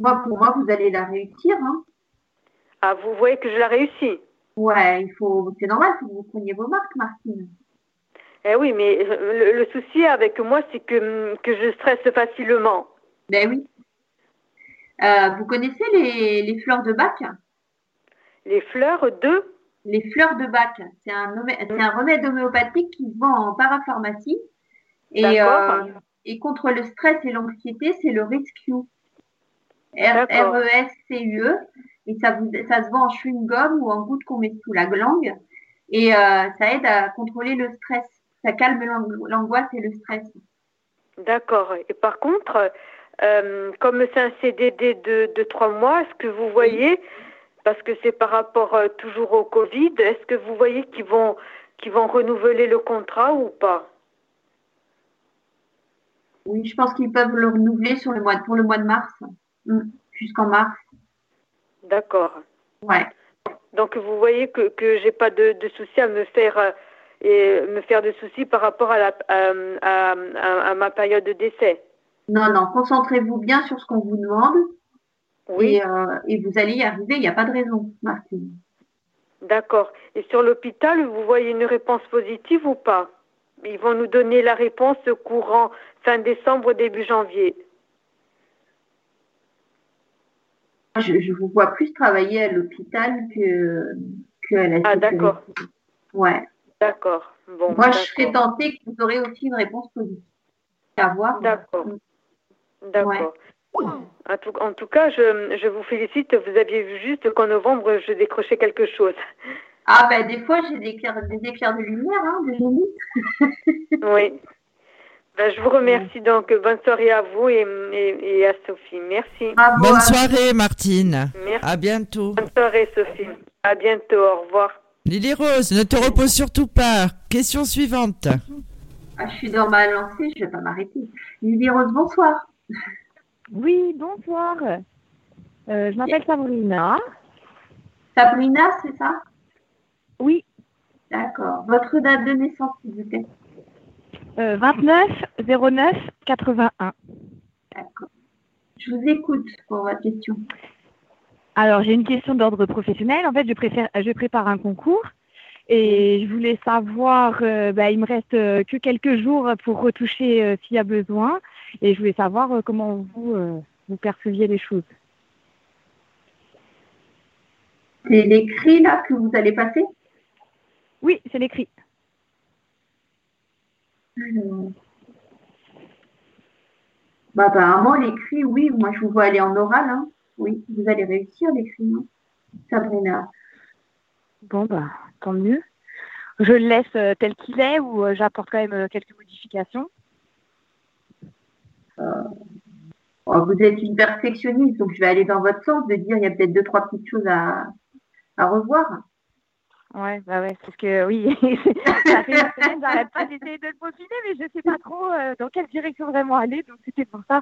Moi, pour moi, vous allez la réussir. Hein.
Ah, vous voyez que je la réussis?
Ouais, il faut, c'est normal que vous preniez vos marques, Martine.
Eh oui, mais le, souci avec moi, c'est que, que je stresse facilement.
Ben oui. Euh, vous connaissez les, les, fleurs de bac
Les fleurs de?
Les fleurs de bac. C'est un, un remède homéopathique qui se vend en parapharmacie. Et, euh, et contre le stress et l'anxiété, c'est le Rescue. R-E-S-C-U-E. E. Et ça, ça se vend en chewing-gum ou en gouttes qu'on met sous la langue. Et euh, ça aide à contrôler le stress ça calme l'angoisse et le stress.
D'accord. Et par contre, euh, comme c'est un CDD de, trois mois, est-ce que vous voyez, parce que c'est par rapport euh, toujours au Covid, est-ce que vous voyez qu'ils vont, qu'ils vont renouveler le contrat ou pas?
Oui, je pense qu'ils peuvent le renouveler sur le mois, pour le mois de mars, mm, jusqu'en mars.
D'accord.
Ouais.
Donc vous voyez que que j'ai pas de, de souci à me faire euh, et me faire de soucis par rapport à, la, à, à, ma période de décès.
Non, non, concentrez-vous bien sur ce qu'on vous demande. Oui. Et, euh, et, vous allez y arriver, il n'y a pas de raison, Martine.
D'accord. Et sur l'hôpital, vous voyez une réponse positive ou pas? Ils vont nous donner la réponse courant fin décembre, début janvier.
Je, je vous vois plus travailler à l'hôpital que, que à la
Ah, d'accord.
Ouais.
D'accord. Bon,
Moi, je serais tentée que vous aurez aussi une réponse positive. À voir.
D'accord. D'accord. En, tout, en, tout, cas, je, je, vous félicite. Vous aviez vu juste qu'en novembre, je décrochais quelque chose.
Ah, ben, des fois, j'ai des éclairs, des éclairs de lumière, hein, des
Oui. Ben, je vous remercie donc. Bonne soirée à vous et, et, et à Sophie. Merci.
Bravo, Bonne soirée, Martine. Merci. À bientôt.
Bonne soirée, Sophie. À bientôt. Au revoir.
Lily Rose, ne te repose surtout pas. Question suivante.
Ah, je suis dans ma lancée, je ne vais pas m'arrêter. Lily Rose, bonsoir.
Oui, bonsoir. Euh, je m'appelle Sabrina.
Sabrina, c'est ça?
Oui.
D'accord. Votre date de naissance, s'il vous plaît?
Euh, 29 09 81.
D'accord. Je vous écoute pour votre question.
Alors, j'ai une question d'ordre professionnel. En fait, je, préfère, je prépare un concours et je voulais savoir, euh, bah, il me reste euh, que quelques jours pour retoucher euh, s'il y a besoin et je voulais savoir euh, comment vous, vous perceviez les choses.
C'est l'écrit là que vous allez passer?
Oui, c'est l'écrit.
Alors... Bah, apparemment, l'écrit, oui, moi je vous vois aller en oral. Hein. Oui, vous allez réussir l'écrit, non Sabrina.
Bon, bah, tant mieux. Je le laisse euh, tel qu'il est ou euh, j'apporte quand même euh, quelques modifications?
Oh, Vous êtes une perfectionniste, donc je vais aller dans votre sens de dire il y a peut-être deux, trois petites choses à, à revoir.
Ouais, bah ouais, parce que oui, <laughs> ça fait une semaine, j'arrête pas d'essayer de le peaufiner, mais je sais pas trop dans quelle direction vraiment aller, donc c'était pour ça.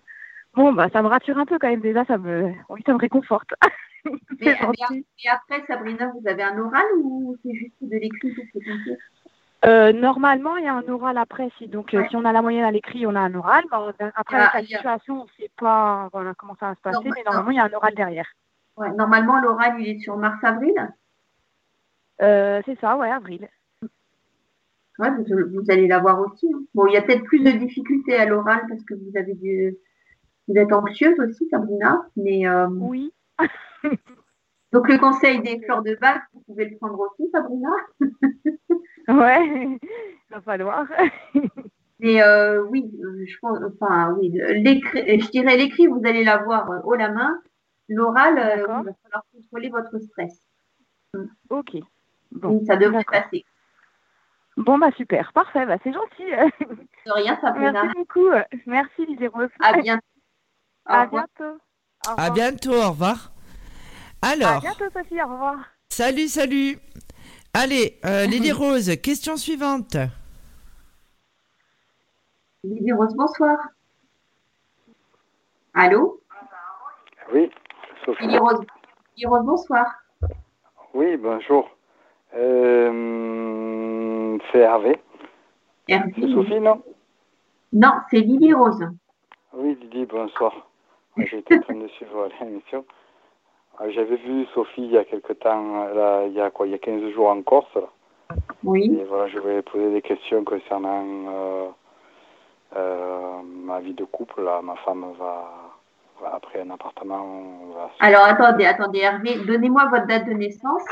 Bon, bah, ça me rassure un peu quand même. Déjà, ça me, oui, ça me réconforte. <laughs>
mais, mais, et après, Sabrina, vous avez un oral ou c'est juste de l'écrit
euh, Normalement, il y a un oral après. Si, donc, ouais. euh, si on a la moyenne à l'écrit, on a un oral. Après, ah, la situation, on ne sait pas voilà, comment ça va se passer. Mais normalement, il y a un oral derrière.
Ouais, normalement, l'oral, il est sur mars-avril
euh, C'est ça, ouais, avril.
Ouais, vous, vous allez l'avoir aussi. Hein. Bon, il y a peut-être plus de difficultés à l'oral parce que vous avez du vous êtes anxieuse aussi, Sabrina, mais euh...
oui. <laughs>
Donc le conseil des fleurs de bac, vous pouvez le prendre aussi, Sabrina. <laughs>
ouais, il va falloir. <laughs>
mais euh, oui, je pense, enfin oui, l'écrit, je dirais l'écrit, vous allez l'avoir haut la main. L'oral, euh, il va falloir contrôler votre stress.
Ok.
Bon, ça devrait passer.
Bon, bah super, parfait, bah, c'est gentil.
De rien, Sabrina.
Merci beaucoup. Merci, Rose.
À bientôt.
À bientôt.
À bientôt, au revoir. Alors.
À bientôt, Sophie, au revoir.
Salut, salut. Allez, euh, <laughs> Lily Rose, question suivante.
Lily Rose, bonsoir. Allô?
Oui, Sophie.
Lily Rose, Lily Rose bonsoir.
Oui, bonjour. Euh, c'est Hervé.
Hervé.
C'est Sophie, non?
Non, c'est Lily Rose.
Oui, Lily, bonsoir. J'étais en train de suivre <laughs> l'émission. J'avais vu Sophie il y a quelque temps, là, il y a quoi, il y a 15 jours en Corse. Là.
Oui.
Et voilà, je voulais poser des questions concernant euh, euh, ma vie de couple. Là, ma femme va, va après un appartement. Va
Alors attendez, attendez, Hervé, donnez-moi votre date de naissance.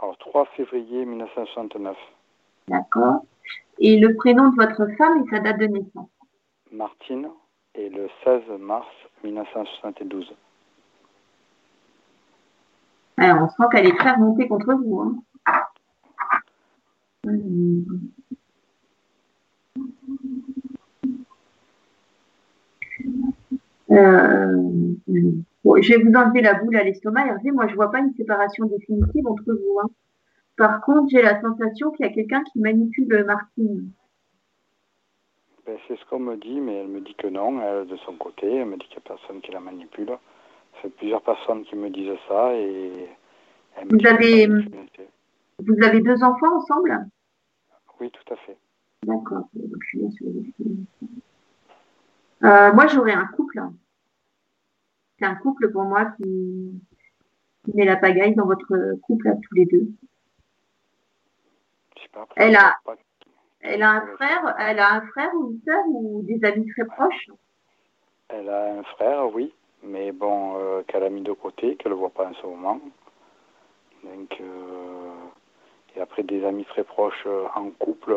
Alors 3 février 1969.
D'accord. Et le prénom de votre femme et sa date de naissance.
Martine et le 16 mars 1972.
Alors, on sent qu'elle est très remontée contre vous. Hein. Euh, je vais vous enlever la boule à l'estomac, Hervé. Moi, je vois pas une séparation définitive entre vous. Hein. Par contre, j'ai la sensation qu'il y a quelqu'un qui manipule Martine.
Ben, C'est ce qu'on me dit, mais elle me dit que non, elle, de son côté. Elle me dit qu'il n'y a personne qui la manipule. C'est plusieurs personnes qui me disent ça et
vous avez, vous avez deux enfants ensemble?
Oui, tout à fait.
D'accord. Euh, moi, j'aurais un couple. C'est un couple pour moi qui, qui met la pagaille dans votre couple à tous les deux. elle a, elle a un frère, elle a un frère ou une sœur ou des amis très proches?
Elle a un frère, oui, mais bon, euh, qu'elle a mis de côté, qu'elle ne voit pas en ce moment. Donc, euh, et après des amis très proches euh, en couple,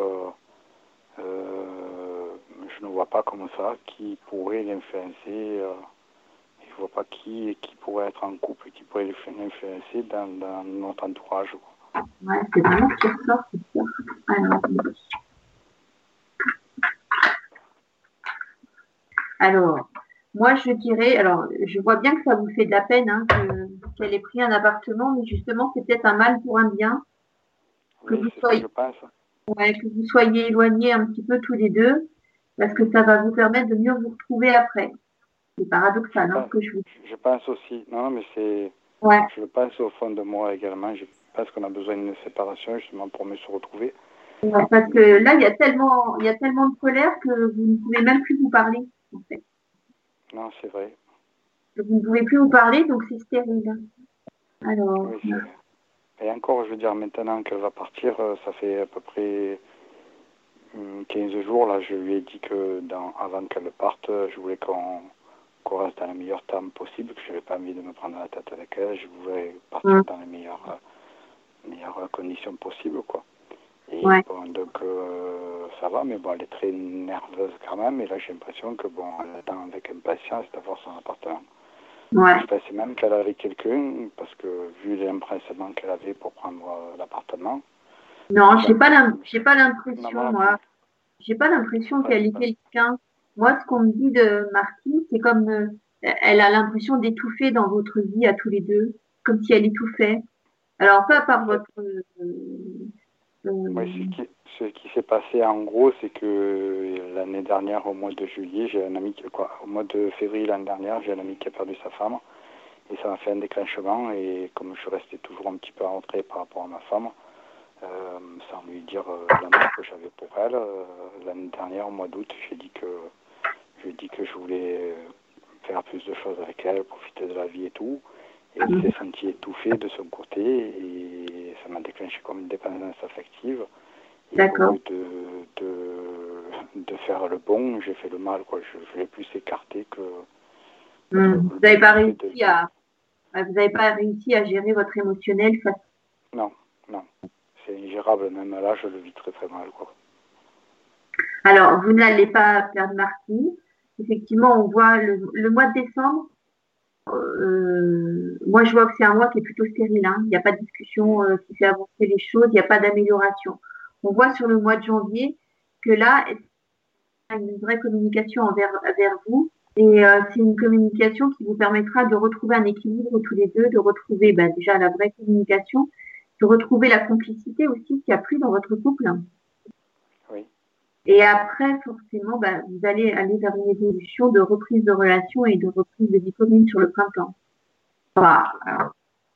je ne vois pas comme ça qui pourrait l'influencer. je ne vois pas qui, qui pourrait être en couple, qui pourrait l'influencer dans, dans, notre entourage.
Ouais, c'est vraiment ce qui ressort, c'est sûr. Alors, Alors, moi, je dirais, alors, je vois bien que ça vous fait de la peine hein, qu'elle ait pris un appartement, mais justement, c'est peut-être un mal pour un bien.
Que, vous soyez,
que vous soyez éloignés un petit peu tous les deux, parce que ça va vous permettre de mieux vous retrouver après. C'est paradoxal, hein, que je vous
Je pense aussi. Non, mais c'est. Ouais. Je le pense au fond de moi également. Je pense qu'on a besoin d'une séparation justement pour mieux se retrouver.
parce que là, il y a tellement, il y a tellement de colère que vous ne pouvez même plus vous parler.
Non, c'est vrai.
Vous ne pouvez plus vous parler, donc c'est stérile. Alors.
et encore, je veux dire, maintenant qu'elle va partir, euh, ça fait à peu près 15 hum, jours, là, je lui ai dit que dans, avant qu'elle parte, je voulais qu'on reste dans le meilleur temps possible, que je n'avais pas envie de me prendre la tête avec elle, je voulais partir hum. dans les meilleures, meilleures conditions possibles, quoi. Et bon, donc euh, ça va, mais bon, elle est très nerveuse quand même. Et là, j'ai l'impression que bon, elle attend avec impatience d'avoir son appartement. Ouais. Je pensais même qu'elle avait quelqu'un, parce que vu l'empressement qu'elle avait pour prendre euh, l'appartement.
Non, j'ai pas pas l'impression, moi. J'ai pas l'impression qu'elle est quelqu'un. Moi, ce qu'on me dit de Martine, c'est comme euh, elle a l'impression d'étouffer dans votre vie à tous les deux, comme si elle étouffait. Alors pas par votre
oui, ce qui, s'est passé en gros, c'est que l'année dernière, au mois de juillet, j'ai un ami qui, quoi, au mois de février l'année dernière, j'ai un ami qui a perdu sa femme. Et ça m'a fait un déclenchement. Et comme je restais toujours un petit peu rentré par rapport à ma femme, euh, sans lui dire euh, l'amour que j'avais pour elle, euh, l'année dernière, au mois d'août, j'ai dit que je dit que je voulais faire plus de choses avec elle, profiter de la vie et tout. Et elle s'est sentie étouffée de son côté et ça m'a déclenché comme une dépendance affective.
D'accord.
De, de, de, faire le bon, j'ai fait le mal. Quoi. Je, l'ai plus écarté que.
Hmm. Vous n'avez pas réussi à. Vous n'avez pas réussi à gérer votre émotionnel face.
Non, non. C'est ingérable. Même là, je le vis très très mal. Quoi.
Alors, vous n'allez pas perdre Marty. Effectivement, on voit le, le mois de décembre, euh, moi, je vois que c'est un mois qui est plutôt stérile. Hein. Il n'y a pas de discussion euh, qui fait avancer les choses, il n'y a pas d'amélioration. On voit sur le mois de janvier que là, il y a une vraie communication envers, vers vous. Et euh, c'est une communication qui vous permettra de retrouver un équilibre tous les deux, de retrouver bah, déjà la vraie communication, de retrouver la complicité aussi qu'il n'y a plus dans votre couple. Et après, forcément, bah, vous allez aller vers une évolution de reprise de relation et de reprise de vie commune sur le printemps. Voilà.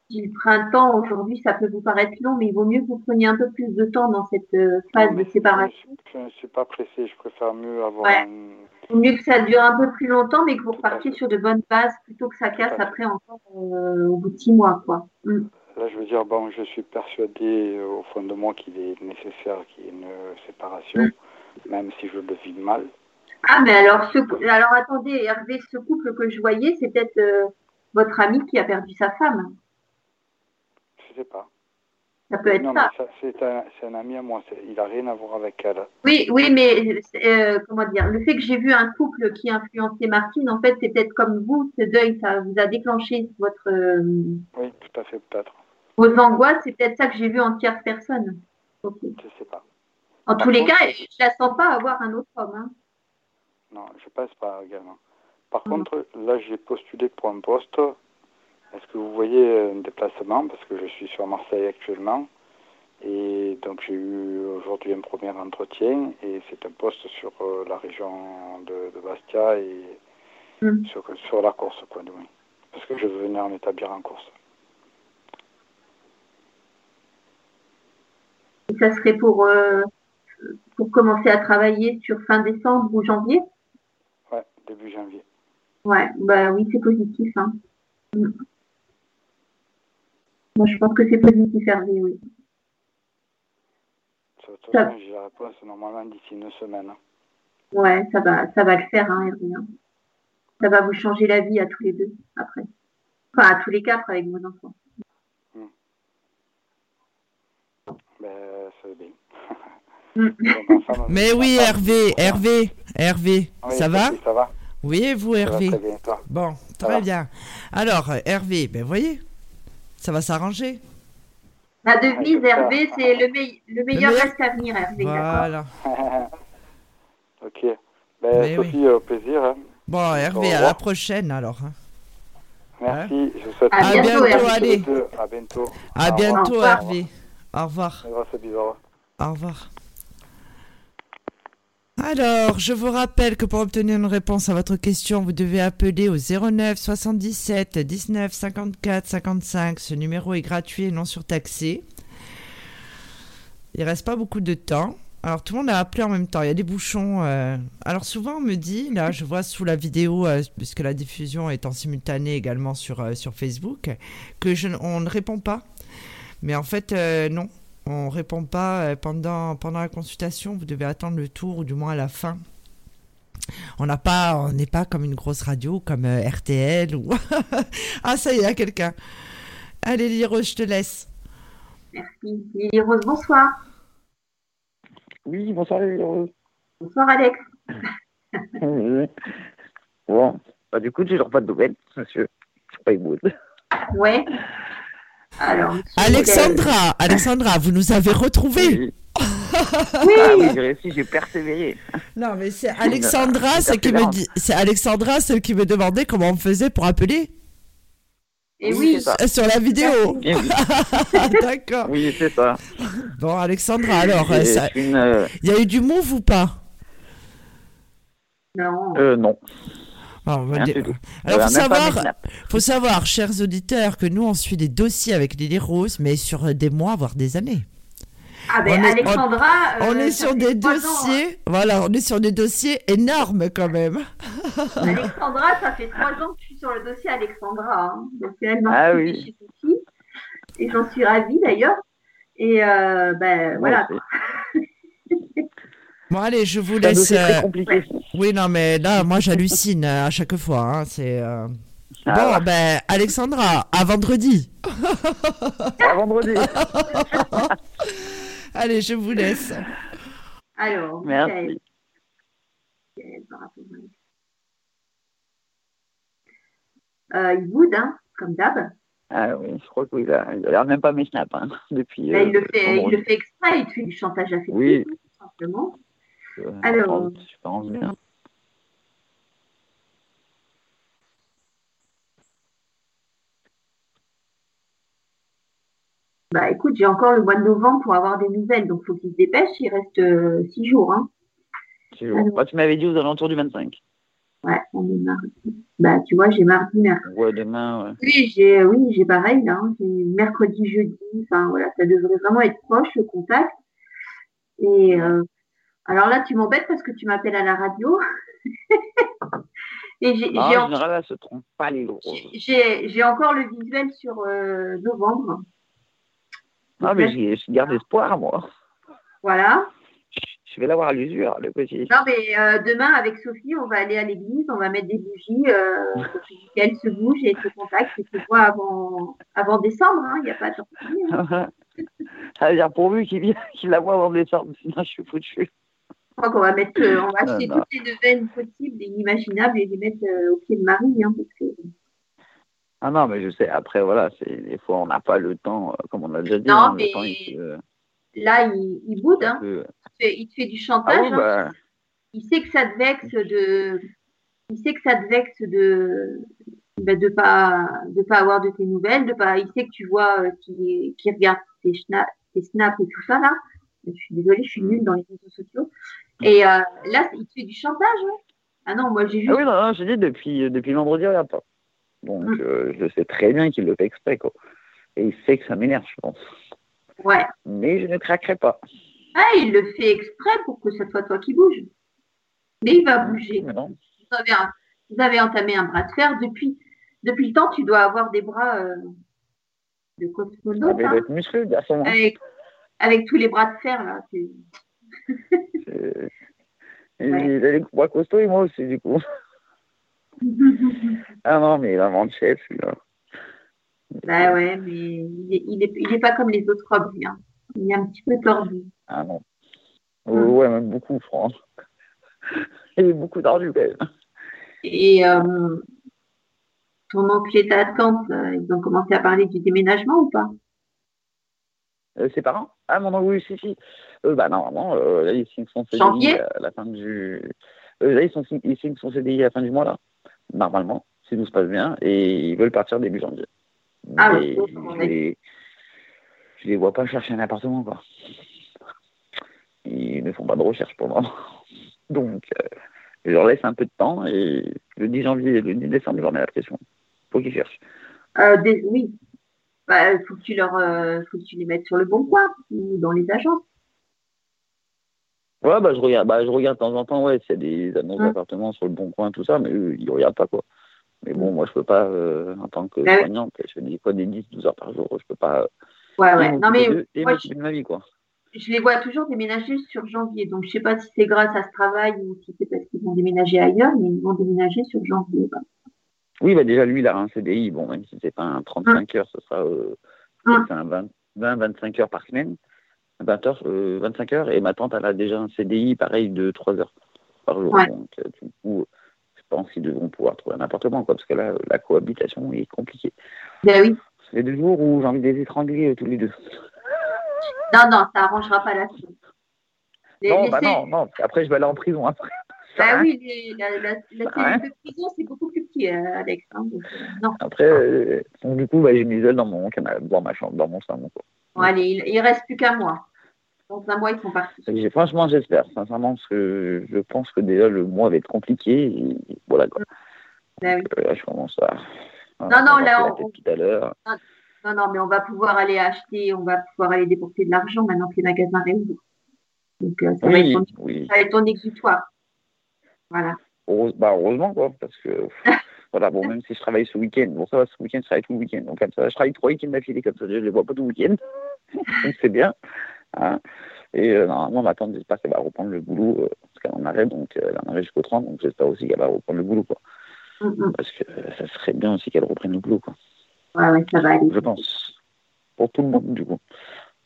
le printemps, aujourd'hui, ça peut vous paraître long, mais il vaut mieux que vous preniez un peu plus de temps dans cette euh, phase de séparation.
Je ne suis pas pressé, je préfère mieux avoir ouais.
un... Mieux que ça dure un peu plus longtemps, mais que vous repartiez sur de bonnes bases plutôt que ça casse après encore euh, au bout de six mois. Quoi. Mm.
Là, je veux dire, bon, je suis persuadé euh, au fond de moi qu'il est nécessaire qu'il y ait une séparation. Mm même si je le vis mal.
Ah, mais alors, alors attendez, Hervé, ce couple que je voyais, c'est peut-être euh, votre ami qui a perdu sa femme.
Je sais pas.
Ça peut être ça.
c'est un, un, ami à moi, il n'a rien à voir avec elle.
Oui, oui, mais euh, comment dire, le fait que j'ai vu un couple qui influençait Martine, en fait, c'est peut-être comme vous, ce deuil, ça vous a déclenché votre. Euh,
oui, tout à fait, peut-être.
Vos angoisses, c'est peut-être ça que j'ai vu en tierce personne.
Je ne sais pas.
En tous les cas, je ne la sens pas avoir un autre homme. Hein.
Non, je passe pas également. Par mm. contre, là, j'ai postulé pour un poste. Est-ce que vous voyez un déplacement? Parce que je suis sur Marseille actuellement. Et donc j'ai eu aujourd'hui un premier entretien et c'est un poste sur euh, la région de, Bastia et mm. sur, la Corse, quoi, oui. Parce que je veux venir m'établir en Corse.
Et ça serait pour, euh, pour commencer à travailler sur fin décembre ou janvier
Ouais, début janvier.
Ouais, bah oui, c'est positif. Hein. Mm. Moi, je pense que c'est positif, Hervé, oui.
Toute façon, j'ai la réponse normalement d'ici une semaine.
Ouais, ça va, ça va le faire, hein, Hervé. Hein. Ça va vous changer la vie à tous les deux après. Enfin, à tous les quatre avec vos enfants.
Hmm. Ben, c'est bien. Hmm.
Mais oui, Hervé, Hervé, Hervé, ça va
Ça va.
Oui, vous, Hervé très bien, toi. Bon, très bien. Alors, Hervé, ben voyez, ça va s'arranger.
La devise, Hervé, c'est le, le, meilleur reste à venir, Hervé.
Voilà. <laughs>
ok. Ben, Sophie, au plaisir. Hein.
Bon, Hervé, à la prochaine alors. Hein.
Merci, hein je vous souhaite
à bientôt,
bientôt
allez.
À bientôt.
À bientôt, Hervé. Au revoir.
Au
revoir. Alors, je vous rappelle que pour obtenir une réponse à votre question, vous devez appeler au 09 77 19 54 55. Ce numéro est gratuit et non surtaxé. Il reste pas beaucoup de temps. Alors tout le monde a appelé en même temps. Il y a des bouchons. Euh. Alors souvent on me dit, là je vois sous la vidéo, euh, puisque la diffusion est en simultané également sur, euh, sur Facebook, que je, on ne répond pas. Mais en fait non, on répond pas euh, pendant, pendant la consultation. Vous devez attendre le tour ou du moins à la fin. On n'a pas, on n'est pas comme une grosse radio comme euh, RTL ou <laughs> ah ça y est, il y a quelqu'un. Allez Lily Rose, je te laisse.
Merci. Lily Rose, bonsoir.
Oui, bonsoir Lily Rose.
Bonsoir Alex. <laughs>
bon, bah, du coup, j'ai toujours pas de nouvelles, monsieur. Pas
Ouais. Alors,
Alexandra, Alexandra, vous nous avez retrouvés.
Oui. <laughs> Ah oui, j'ai réussi, j'ai persévéré.
Non, mais c'est Alexandra, c'est qui me dit, c'est Alexandra, celle qui me demandait comment on faisait pour appeler.
Et oui,
sur la vidéo. <laughs> D'accord.
Oui, c'est ça.
Bon, Alexandra, alors, euh, il y a eu du move ou pas?
Non.
Euh, non.
Alors, il faut savoir, faut savoir, chers auditeurs, que nous, on suit des dossiers avec Lily Rose, mais sur des mois, voire des années.
Ah ben, Alexandra,
on, est sur des dossiers, hein. voilà, on est sur des dossiers énormes quand même. <laughs>
Alexandra, ça fait trois ans que je suis sur le dossier Alexandra, hein. donc elle m'a
ah, oui.
chez et j'en suis ravie d'ailleurs. Et euh, ben voilà. <laughs>
Bon, allez, je vous laisse.
C'est très euh, compliqué.
Oui, non, mais là, moi, j'hallucine euh, à chaque fois. Hein, c'est. Euh, ah bon, ben, Alexandra, à vendredi.
à vendredi. <laughs>
allez, je vous laisse.
Alors,
merci.
Euh, il boude, hein, comme d'hab.
Ah oui, je crois qu'il a, il a l'air même pas mes snaps hein, depuis.
il, le fait, il le fait exprès, il fait du chantage affectif, oui. tout simplement. Alors. Bah écoute, j'ai encore le mois de novembre pour avoir des nouvelles, donc il faut qu'il se dépêche, il reste euh, six jours. Hein.
Bah, tu m'avais dit aux alentours du 25.
Ouais, on est mardi. Bah tu vois, j'ai mardi, mercredi.
Ouais, demain, ouais.
Oui, j'ai oui, j'ai pareil là. Hein. mercredi, jeudi. Enfin voilà, ça devrait vraiment être proche le contact. Et euh, alors là, tu m'embêtes parce que tu m'appelles à la radio. <laughs>
Et j'ai, en général, se trompe pas les
J'ai, encore le visuel sur euh, novembre.
Non, mais j'ai, je garde espoir, moi.
Voilà.
Je vais l'avoir à l'usure, le petit.
Non, mais euh, demain, avec Sophie, on va aller à l'église, on va mettre des bougies, euh, qu'elle se bouge et se contacte et se voit avant, avant décembre. Il hein, n'y a pas de
hein. <laughs> Ça veut dire pourvu qu'il, qu'il la voit avant décembre, sinon je suis foutu
crois qu'on va mettre, euh, on va acheter toutes les neuvaines possibles et inimaginables et les mettre euh, au pied de Marie. Hein, parce que...
Ah non, mais je sais, après, voilà, c'est des fois, on n'a pas le temps, euh, comme on a déjà dit.
Non, hein, mais là, il, il boude. Hein. Il, te fait, du chantage. Ah bah. Il sait que ça te vexe de. Il sait que ça te vexe de bah, de pas de pas avoir de tes nouvelles, de pas. Il sait que tu vois qui, qui regarde tes, tes snaps et tout ça là. Je suis désolée, je suis nulle dans les réseaux sociaux. Et euh, là, il te fait du chantage. Hein. ah non, moi j'ai juste.
Ah oui, non, non je dis depuis, depuis vendredi, il n'y a pas. Donc mm. euh, je sais très bien qu'il le fait exprès. Quoi. Et il sait que ça m'énerve, je pense.
Ouais.
Mais je ne craquerai pas.
Ah, il le fait exprès pour que ce soit toi qui bouge. Mais il va bouger.
non.
Vous, avez vous, avez entamé un bras de fer. Depuis, depuis le temps, tu dois avoir des bras euh, de cosmonaute.
Musclé, garçon.
Avec, avec tous les bras de fer, là.
Il a les bras costauds et moi aussi, du coup. <laughs> ah non, mais il a de chef, celui-là.
Bah ouais, mais il n'est il est, pas comme les autres robes, hein. Il est un petit peu tordu.
Ah non. ouais, même beaucoup, crois. <laughs> Il est beaucoup tordu, quand même.
Et euh, ton oncle et ta tante, euh, ils ont commencé à parler du déménagement ou pas?
Euh, Ses parents? Ah, mon oui, si, si. Euh, bah, normalement, euh, là, ils signent son CDI à la fin du. là, ils, sont, ils signent son CDI à la fin du mois, là. Normalement, si tout se passe bien. Et ils veulent partir début janvier.
Ah oui.
Je les, je les vois pas chercher un appartement, quoi. Ils ne font pas de recherche pour moi. <laughs> Donc, je leur laisse un peu de temps et le 10 janvier, le 10 décembre, je leur mets la pression. Faut qu'ils cherchent.
Euh, oui. Bah, faut que tu leur, euh, faut que tu les mettes sur le bon coin ou dans les agences.
Ouais, bah je regarde, bah je regarde de temps en temps, ouais, s'il y a des annonces d'appartements sur le bon coin, tout ça, mais eux, ils regardent pas quoi. Mais bon, moi je peux pas, euh, en tant que bah soignante, je fais des fois des 10, 12 heures par jour, je peux pas.
Ouais, ouais. Non mais moi,
je, ma vie quoi.
Je les vois toujours déménager sur janvier, donc je sais pas si c'est grâce à ce travail ou si c'est parce qu'ils vont déménager ailleurs, mais ils vont déménager sur janvier.
Oui, bah déjà lui il a un CDI, bon même si c'est pas un 35 heures, ce sera euh, un 20, 20, 25 heures par semaine. 20 heures, 25 euh, heures, et ma tante, elle a déjà un CDI pareil de 3 heures par jour. Donc, euh, du coup, je pense qu'ils devront pouvoir trouver un appartement, quoi, parce que là, la cohabitation est compliquée.
Ben oui.
C'est deux jours où j'ai envie de les étrangler euh, tous les deux.
Non, non, ça arrangera pas la chose.
non, bah non, non, après, je vais aller en prison après.
Bah oui, la, la, la de prison, c'est beaucoup plus petit, Alex. Hein, non.
Après, du coup, bah, j'ai mis elle dans mon dans ma chambre, dans mon salon. Quoi.
Bon, allez, il, il reste plus qu'un mois. Dans un mois, ils sont partis.
Franchement, j'espère, sincèrement, parce que je pense que déjà le mois va être compliqué. Et voilà quoi.
Ben oui.
Euh, là, je commence à.
Non, non, là, on...
tout à l'heure.
Non, non, mais on va pouvoir aller acheter, on va pouvoir aller déporter de l'argent maintenant que les magasins réouvrent. Donc, euh, ça, va être ton, oui. ça va être ton exutoire. Voilà.
bah, heureusement, quoi, parce que. <laughs> voilà, bon, même si je travaille ce week-end, bon, ça va, ce week-end, je travaille tout le week-end. Donc, comme ça, je travaille trois week-ends d'affilée, comme ça, je ne les vois pas tout le week-end. <laughs> Donc, c'est bien. Hein. Et euh, normalement, ma tante, j'espère qu'elle va reprendre le boulot, euh, parce qu'elle en arrête, donc euh, elle en arrête jusqu'au 30, donc j'espère aussi qu'elle va reprendre le boulot, quoi. Parce que ça serait bien aussi qu'elle reprenne le boulot, quoi.
Ouais, ouais, ça va aller.
Je pense. Pour tout le monde, du coup.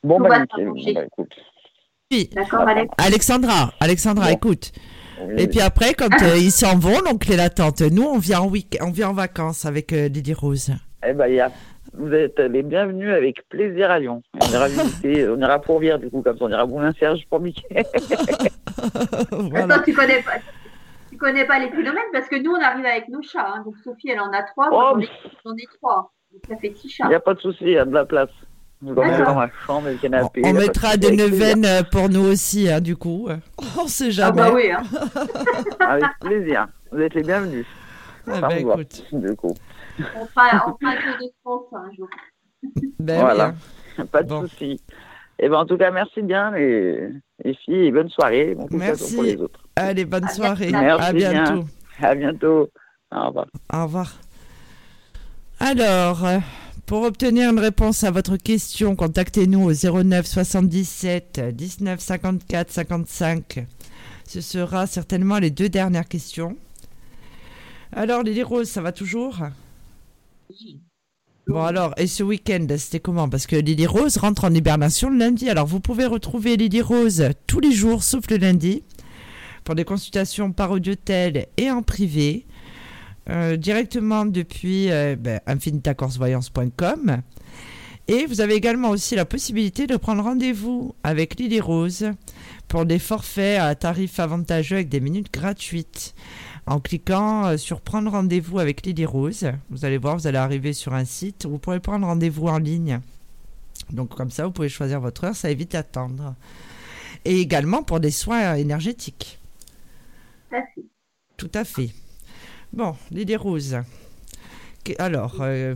Bon, bah, nickel. Bon, bah, écoute.
D'accord, Alex. Alexandra, Alexandra, écoute. Et puis après, quand ah. ils s'en vont, donc les latentes, nous, on vient en, week on vient en vacances avec Lily Rose.
Eh ben, il y a vous êtes les bienvenus avec plaisir à Lyon. On ira visiter, <laughs> on ira pour Vire du coup, comme ça on ira boulin Serge pour Mickey. <laughs>
voilà. Attends, tu connais pas, tu connais pas les kilomètres parce que nous on arrive avec nos chats. Hein. Donc Sophie elle en a trois, moi oh, j'en ai trois. Donc ça fait six chats.
Il n'y a pas de souci, il y a de la place. Nous dans ma chambre, le canapé.
On, mettra des neuvaines euh, pour nous aussi, hein, du coup. <laughs> On sait jamais.
Ah bah oui. Hein. <laughs>
avec plaisir. Vous êtes les bienvenus.
Ah bah, écoute.
Du coup.
On fera, on fera un tour de France un jour. <laughs>
Ben
voilà, pas de souci. Et eh ben, en tout cas, merci bien les, les filles et bonne soirée. Bon
merci.
Pour les autres.
Allez, bonne soirée.
Merci
à bientôt.
Bien. À bientôt. Au revoir.
Au revoir. Alors, pour obtenir une réponse à votre question, contactez-nous au 09 77 19 54 55. Ce sera certainement les deux dernières questions. Alors, Lily Rose, ça va toujours? Bon alors, et ce week-end, c'était comment? Parce que Lily Rose rentre en hibernation le lundi. Alors vous pouvez retrouver Lily Rose tous les jours, sauf le lundi, pour des consultations par audiotel et en privé, euh, directement depuis euh, ben. Et vous avez également aussi la possibilité de prendre rendez-vous avec Lily Rose pour des forfaits à tarifs avantageux avec des minutes gratuites en cliquant euh, sur prendre rendez-vous avec Lily Rose. Vous allez voir, vous allez arriver sur un site où vous pourrez prendre rendez-vous en ligne Donc comme ça, vous pouvez choisir votre heure, ça évite d'attendre. Et également pour des soins énergétiques.
Tout à fait.
Bon, Lily Rose. Alors, euh,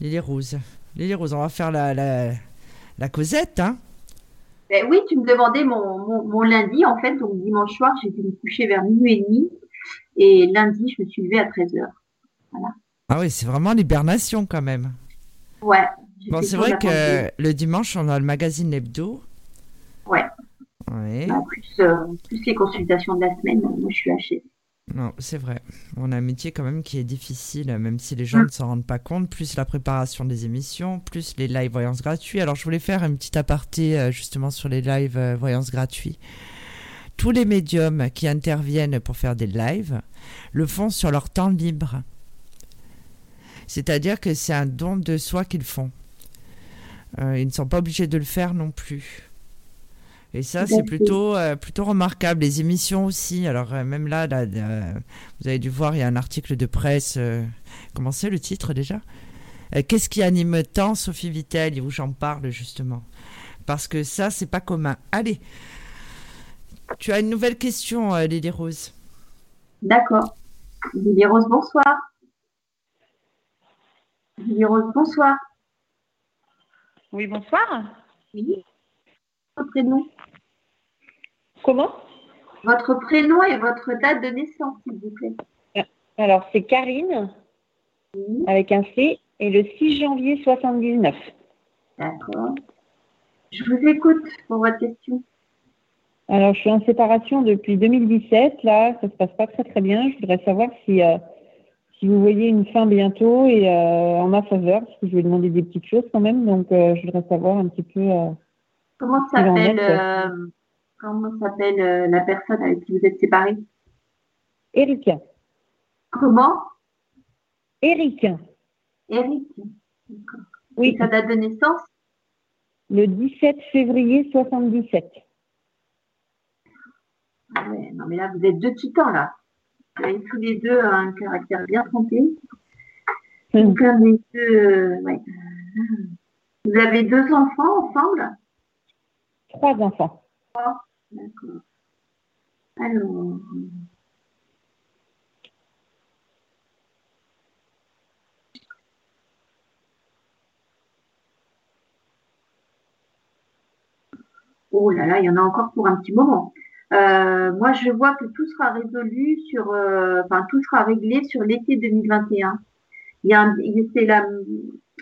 Lily Rose. Lily Rose, on va faire la, la, la causette, hein
ben oui, tu me demandais mon, mon, lundi, en fait, donc dimanche soir, j'ai dû me coucher vers minuit et demi. Et lundi, je me suis levée à 13h. Voilà.
Ah oui, c'est vraiment l'hibernation quand même.
Ouais.
Bon, c'est vrai que le dimanche, on a le magazine Hebdo.
Ouais.
Ouais.
Bah, plus, euh, plus, les consultations de la semaine, moi je suis hachée.
Non, c'est vrai. On a un métier quand même qui est difficile, même si les gens ne s'en rendent pas compte, plus la préparation des émissions, plus les live voyances gratuits. Alors je voulais faire un petit aparté euh, justement sur les live euh, voyances gratuits. Tous les médiums qui interviennent pour faire des lives le font sur leur temps libre. C'est-à-dire que c'est un don de soi qu'ils font. Euh, ils ne sont pas obligés de le faire non plus. Et ça, c'est plutôt, euh, plutôt remarquable. Les émissions aussi. Alors, euh, même là, vous avez dû voir, il y a un article de presse. comment c'est le titre déjà? Qu'est-ce qui anime tant Sophie Vittel? Où j'en parle justement. Parce que ça, c'est pas commun. Allez, tu as une nouvelle question, Lily Rose.
D'accord. Lily Rose, bonsoir. Lily Rose, bonsoir.
Oui, bonsoir.
Oui. Votre prénom?
Comment?
Votre prénom et votre date de naissance, s'il vous plaît.
Euh, alors, c'est Karine, avec un C, et le 6 janvier 79.
D'accord. Je vous écoute pour votre question.
Alors, je suis en séparation depuis 2017. Là, ça se passe pas très très bien. Je voudrais savoir si, euh, si vous voyez une fin bientôt et euh, en ma faveur, parce que je vais demander des petites choses quand même. Donc, je voudrais savoir un petit peu.
Comment s'appelle Comment s'appelle euh, la personne avec qui vous êtes séparés?
Eric.
Comment?
Eric.
Eric.
Oui.
Et sa date de naissance?
Le 17 février 77.
Ah ouais, non mais là vous êtes deux titans là. Vous avez tous les deux un caractère bien un des deux, euh, ouais. Vous avez deux enfants ensemble?
Trois enfants.
D'accord. Alors. Oh là là, il y en a encore pour un petit moment. Euh, moi, je vois que tout sera résolu sur, euh, enfin, tout sera réglé sur l'été 2021. Il y a, c'est la,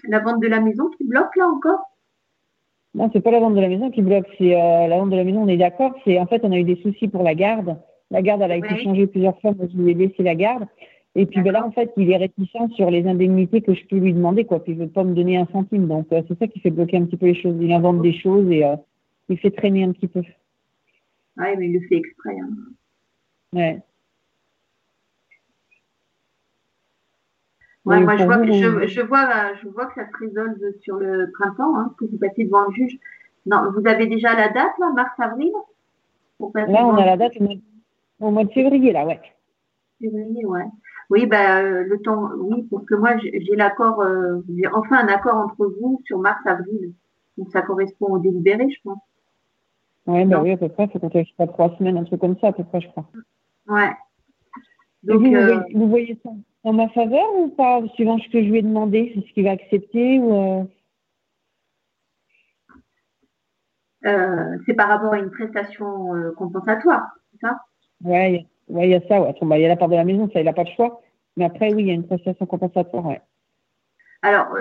la vente de la maison qui bloque là encore?
Non, c'est pas la vente de la maison qui bloque, c'est euh, la vente de la maison, on est d'accord. C'est en fait, on a eu des soucis pour la garde. La garde, elle a été changée plusieurs fois. Moi, je lui ai laissé la garde. Et puis ben là, en fait, il est réticent sur les indemnités que je peux lui demander, quoi. Puis il veut pas me donner un centime. Donc euh, c'est ça qui fait bloquer un petit peu les choses. Il invente des choses et euh, il fait traîner un petit peu.
Oui, mais il le fait exprès. Hein.
Ouais.
Ouais, moi, je vois, que, je, je, vois, je vois que ça se résolve sur le printemps, hein, que vous passez devant le juge. Non, vous avez déjà la date, là, mars-avril?
Là, on a la date au mois de février, là, ouais.
Février, ouais. Oui, bah, euh, le temps, oui, parce que moi, j'ai l'accord, euh, j'ai enfin un accord entre vous sur mars-avril. Donc, ça correspond au délibéré, je pense.
Ouais, bah oui, à peu près. Ça compte pas trois semaines, un truc comme ça, à peu près, je crois.
Ouais.
Donc, vous, euh, voyez, vous voyez ça? En ma faveur ou pas, suivant ce que je lui ai demandé, c'est ce qu'il va accepter ou euh?
Euh, c'est par rapport à une prestation euh, compensatoire, c'est ça?
Oui, il y a ça, ouais. il y a la part de la maison, ça, il n'a pas de choix. Mais après, oui, il y a une prestation compensatoire, ouais.
Alors,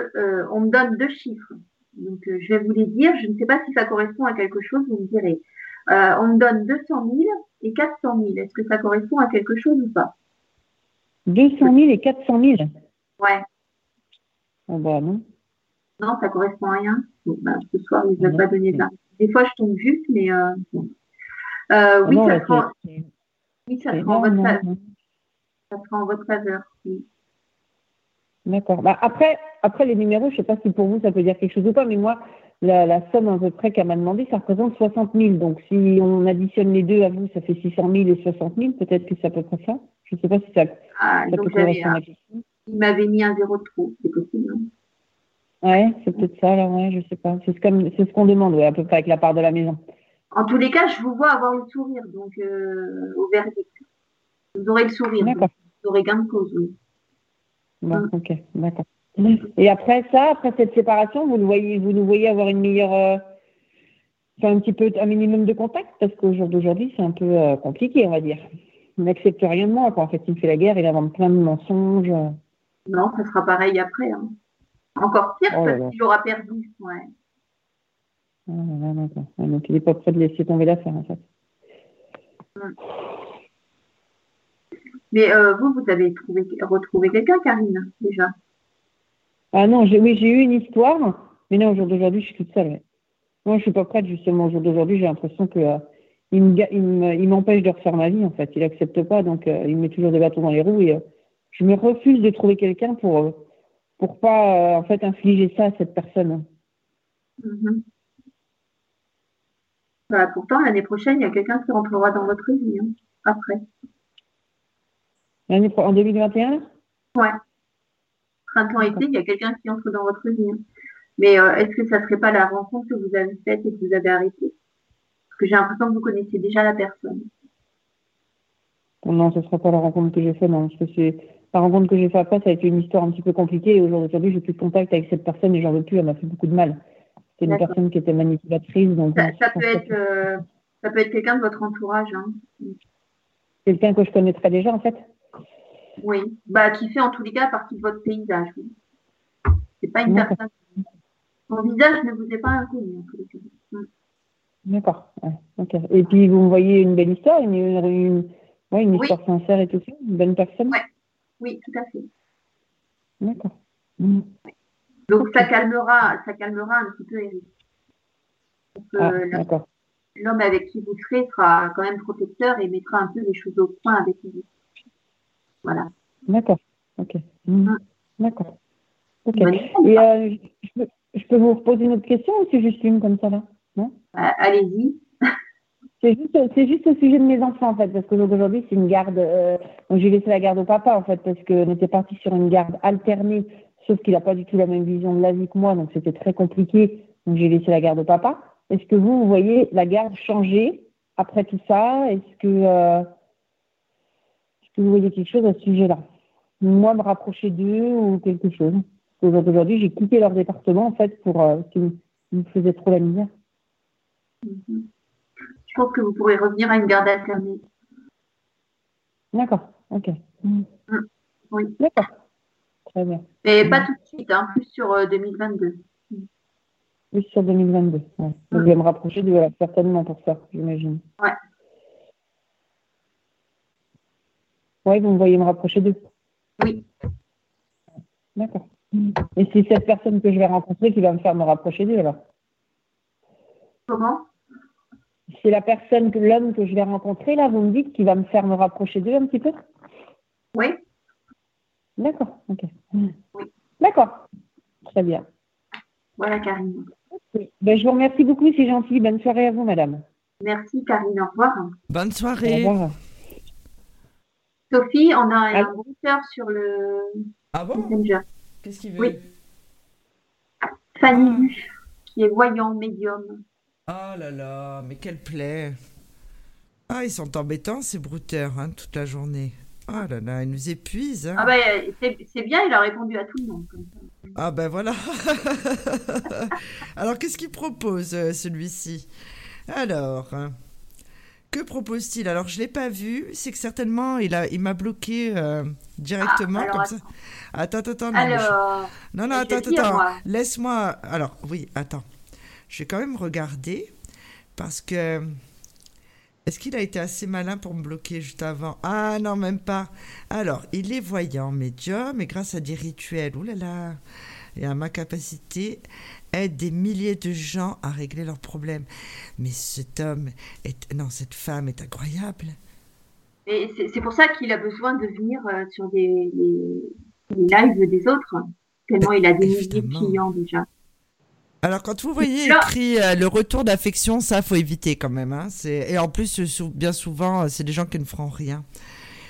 on me donne deux chiffres. Donc, je vais vous les dire. Je ne sais pas si ça correspond à quelque chose, vous me direz. on me donne 200 000 et 400 000. Est-ce que ça correspond à quelque chose ou pas?
200 000 et 400 000
Ouais.
Oh bah non.
Non, ça correspond à rien. bah, ce soir, ils ne veulent pas donner ça. Des fois, je tombe juste, mais euh, euh, oui, ça sera, oui, ça en votre faveur. Ça sera en votre faveur, oui.
D'accord. Bah, après, après, les numéros, je ne sais pas si pour vous, ça peut dire quelque chose ou pas, mais moi, la, la somme à peu près qu'elle m'a demandé, ça représente 60 000. Donc, si on additionne les deux à vous, ça fait 600 000 et 60 000. Peut-être que c'est à peu près ça. Je ne sais pas si ça,
ah, donc peut Il m'avait mis un zéro de trop, c'est possible.
Ouais, c'est peut-être ça, là, ouais, je sais pas. C'est ce, c'est ce qu'on demande, ouais, à peu près avec la part de la maison.
En tous les cas, je vous vois avoir le sourire, donc euh, au verdict. Vous aurez le sourire. Vous aurez gain de cause, oui.
Bon, mm. ok, d'accord. Et après ça, après cette séparation, vous, le voyez, vous nous voyez avoir une meilleure. Euh, un petit peu, un minimum de contact, parce qu'au jour d'aujourd'hui, c'est un peu euh, compliqué, on va dire. Il n'accepte rien de moi, quoi. En fait, il me fait la guerre, il invente plein de mensonges.
Non, ça sera pareil après. Hein. Encore pire, oh parce qu'il aura perdu. Ouais.
Ah, donc, il n'est pas prêt de laisser tomber l'affaire, en fait.
Mais euh, vous, vous avez trouvé, retrouvé quelqu'un, Karine, déjà?
Ah non, oui, j'ai eu une histoire, mais non, au jour d'aujourd'hui, je suis toute seule. Moi, je suis pas prête, justement, au jour d'aujourd'hui, j'ai l'impression que euh, il m'empêche de refaire ma vie, en fait. Il n'accepte pas, donc euh, il met toujours des bâtons dans les roues et je me refuse de trouver quelqu'un pour pour pas, en fait, infliger ça à cette personne.
Mm-hmm. Bah, pourtant, l'année prochaine, il y a quelqu'un qui rentrera dans votre vie, hein, après.
L'année en 2021
Ouais. Printemps-été, il y a quelqu'un qui entre dans votre vie. Hein. Mais euh, est-ce que ça ne serait pas la rencontre que vous avez faite et que vous avez arrêtée? Parce que j'ai l'impression que vous connaissez déjà la personne.
Non, ce ne sera pas la rencontre que j'ai faite, non. Parce que c'est la rencontre que j'ai faite après, ça a été une histoire un petit peu compliquée. Et aujourd'hui, j'ai plus de contact avec cette personne et j'en veux plus. Elle m'a fait beaucoup de mal. C'est une personne qui était manipulatrice. Donc
ça, peut être, euh, ça peut être quelqu'un de votre entourage. Hein.
Quelqu'un que je connaîtrais déjà, en fait
Oui, bah, qui fait en tous les cas partie de votre paysage. Oui. C'est pas une personne. Son visage ne vous est pas inconnu, en tous les cas.
D'accord. Ouais. Et puis, vous me voyez une belle histoire, une, une, une histoire sincère et tout ça, une bonne personne
ouais. Oui, tout à fait.
D'accord.
Donc ça calmera, ça calmera un petit peu Eric.
Ah,
l'homme avec qui vous serez sera quand même protecteur et mettra un peu les choses au point avec vous. Voilà.
D'accord. Ok. Mmh. Mmh. D'accord. Ok. Et euh, je, peux, vous reposer une autre question ou c'est juste une comme ça là?
Allez-y.
C'est juste, au sujet de mes enfants en fait, parce que aujourd'hui c'est une garde. Euh, j'ai laissé la garde au papa en fait, parce qu'on était parti sur une garde alternée sauf qu'il n'a pas du tout la même vision de la vie que moi, donc c'était très compliqué. Donc j'ai laissé la garde au papa. Est-ce que vous, voyez la garde changer après tout ça? Est-ce que, euh, que vous voyez quelque chose à ce sujet-là? Moi, me rapprocher d'eux ou quelque chose Aujourd'hui, j'ai quitté leur département en fait pour euh, qu'ils me faisaient trop la misère.
Je pense que vous pourrez revenir à une garde alternée.
D'accord, ok.
Mm. Oui.
D'accord. Très bien.
Mais pas tout de suite, hein, plus sur 2022. Euh,
plus sur 2022, ouais. Je vais me rapprocher de la certainement pour ça, j'imagine.
Ouais.
Oui, vous me voyez me rapprocher d'eux.
Oui.
D'accord. Et c'est cette personne que je vais rencontrer qui va me faire me rapprocher d'eux alors
Comment?
C'est la personne, que l'homme que je vais rencontrer là, vous me dites, qui va me faire me rapprocher d'eux un petit peu?
Oui.
D'accord, ok. D'accord, très bien.
Voilà, Karine.
Ben, je vous remercie beaucoup, c'est gentil. Bonne soirée à vous, madame.
Merci, Karine. Au revoir.
Bonne soirée.
Au revoir.
Sophie, on a un routeur sur le
ah bon?
Messenger.
Qu'est-ce qu'il veut?
Oui. Fanny, qui est voyant, médium.
Oh là là, mais quelle plaie. Ah, ils sont embêtants, ces brouteurs, hein, toute la journée. Ah là là, il nous épuise. Hein.
Ah ben, c'est bien, il a répondu à tout le monde.
Ah ben voilà. <laughs> Alors, qu'est-ce qu'il propose, euh, celui-ci? Alors, hein, que propose-t-il? Alors, je ne l'ai pas vu. C'est que certainement, il m'a il bloqué euh, directement
ah,
comme ça. Attends, attends,
non. Alors,
non, non, attends, attends. Laisse-moi. Alors, oui, attends. Je vais quand même regarder parce que est-ce qu'il a été assez malin pour me bloquer juste avant? Ah non, même pas. Alors, il est voyant, médium, et grâce à des rituels, oulala, et à ma capacité, aide des milliers de gens à régler leurs problèmes. Mais cet homme, est, non, cette femme est incroyable.
Et c'est pour ça qu'il a besoin de venir euh, sur des, lives des autres, tellement il a des milliers de clients déjà.
Alors, quand vous voyez écrit euh, le retour d'affection, ça, faut éviter quand même. Hein. Et en plus, bien souvent, euh, c'est des gens qui ne feront rien.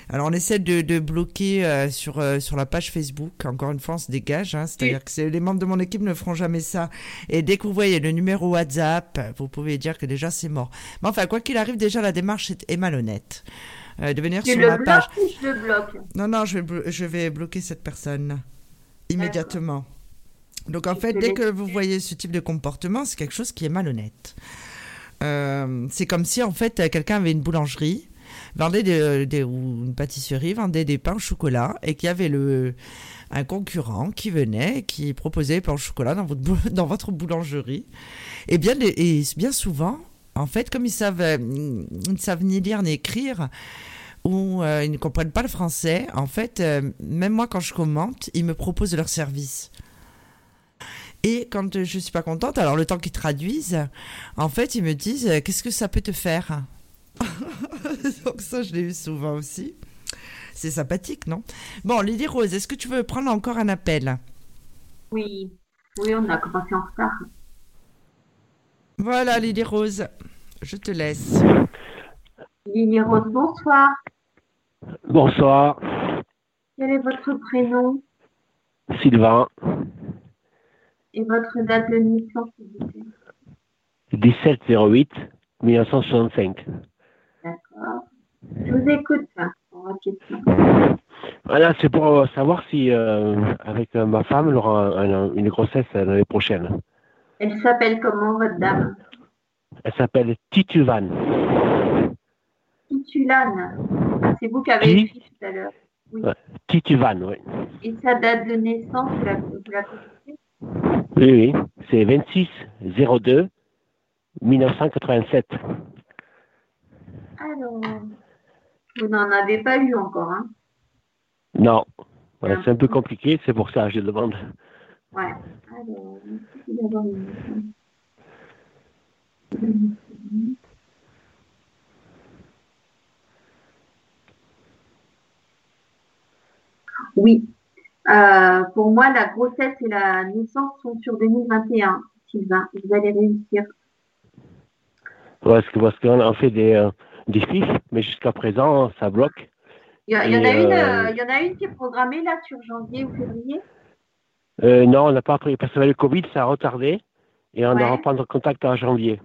Alors on essaie de, bloquer euh, sur, euh, sur la page Facebook. Encore une fois, on se dégage. Hein. C'est-à-dire que les membres de mon équipe ne feront jamais ça. Et dès que vous voyez le numéro WhatsApp, vous pouvez dire que déjà c'est mort. Mais enfin, quoi qu'il arrive, déjà la démarche est, malhonnête. Euh, de venir sur ma page.
je le bloque
Non, non, je vais, je vais bloquer cette personne immédiatement. Donc en fait, dès que vous voyez ce type de comportement, c'est quelque chose qui est malhonnête. c'est comme si en fait quelqu'un avait une boulangerie vendait des, ou une pâtisserie vendait des pains au chocolat et qu'il y avait le, un concurrent qui venait qui proposait des pains au chocolat dans votre, <laughs> dans votre boulangerie. Et bien, et bien souvent, en fait, comme ils savent, ils ne savent ni lire ni écrire, ou euh, ils ne comprennent pas le français, en fait, euh, même moi, quand je commente, ils me proposent leur service. Et quand je suis pas contente, alors le temps qu'ils traduisent, en fait, ils me disent qu'est-ce que ça peut te faire <laughs> Donc ça, je l'ai eu souvent aussi. C'est sympathique, non? Bon, Lily Rose, est-ce que tu veux prendre encore un appel?
Oui. Oui, on a commencé en retard.
Voilà, Lily Rose, je te laisse.
Lily Rose, bonsoir.
Bonsoir.
Quel est votre prénom?
Sylvain.
Et votre date de naissance, s'il vous plaît
17 08 1965.
Je vous écoute,
Voilà, c'est pour euh, savoir si, euh, avec euh, ma femme, elle aura une grossesse l'année prochaine.
Elle s'appelle comment, votre dame?
Elle s'appelle Tituvan.
Titulane. C'est vous qui avez écrit tout à l'heure.
Oui. Tituvan, oui.
Et sa date de naissance, vous la,
vous Oui, oui. C'est 26 02 1987.
Alors, vous n'en avez pas eu encore, hein?
Non. c'est un peu compliqué, c'est pour ça que je demande.
Ouais. Alors, Oui. Euh, pour moi, la grossesse et la naissance sont sur 2021, Sylvain. Vous allez réussir.
Parce qu'on a fait des, euh, des mais jusqu'à présent, ça bloque.
Il y, en a une, euh, il y en a une qui est programmée là sur janvier ou février?
Euh, Non, on n'a pas pris, parce que le Covid, ça a retardé et on va reprendre contact en janvier.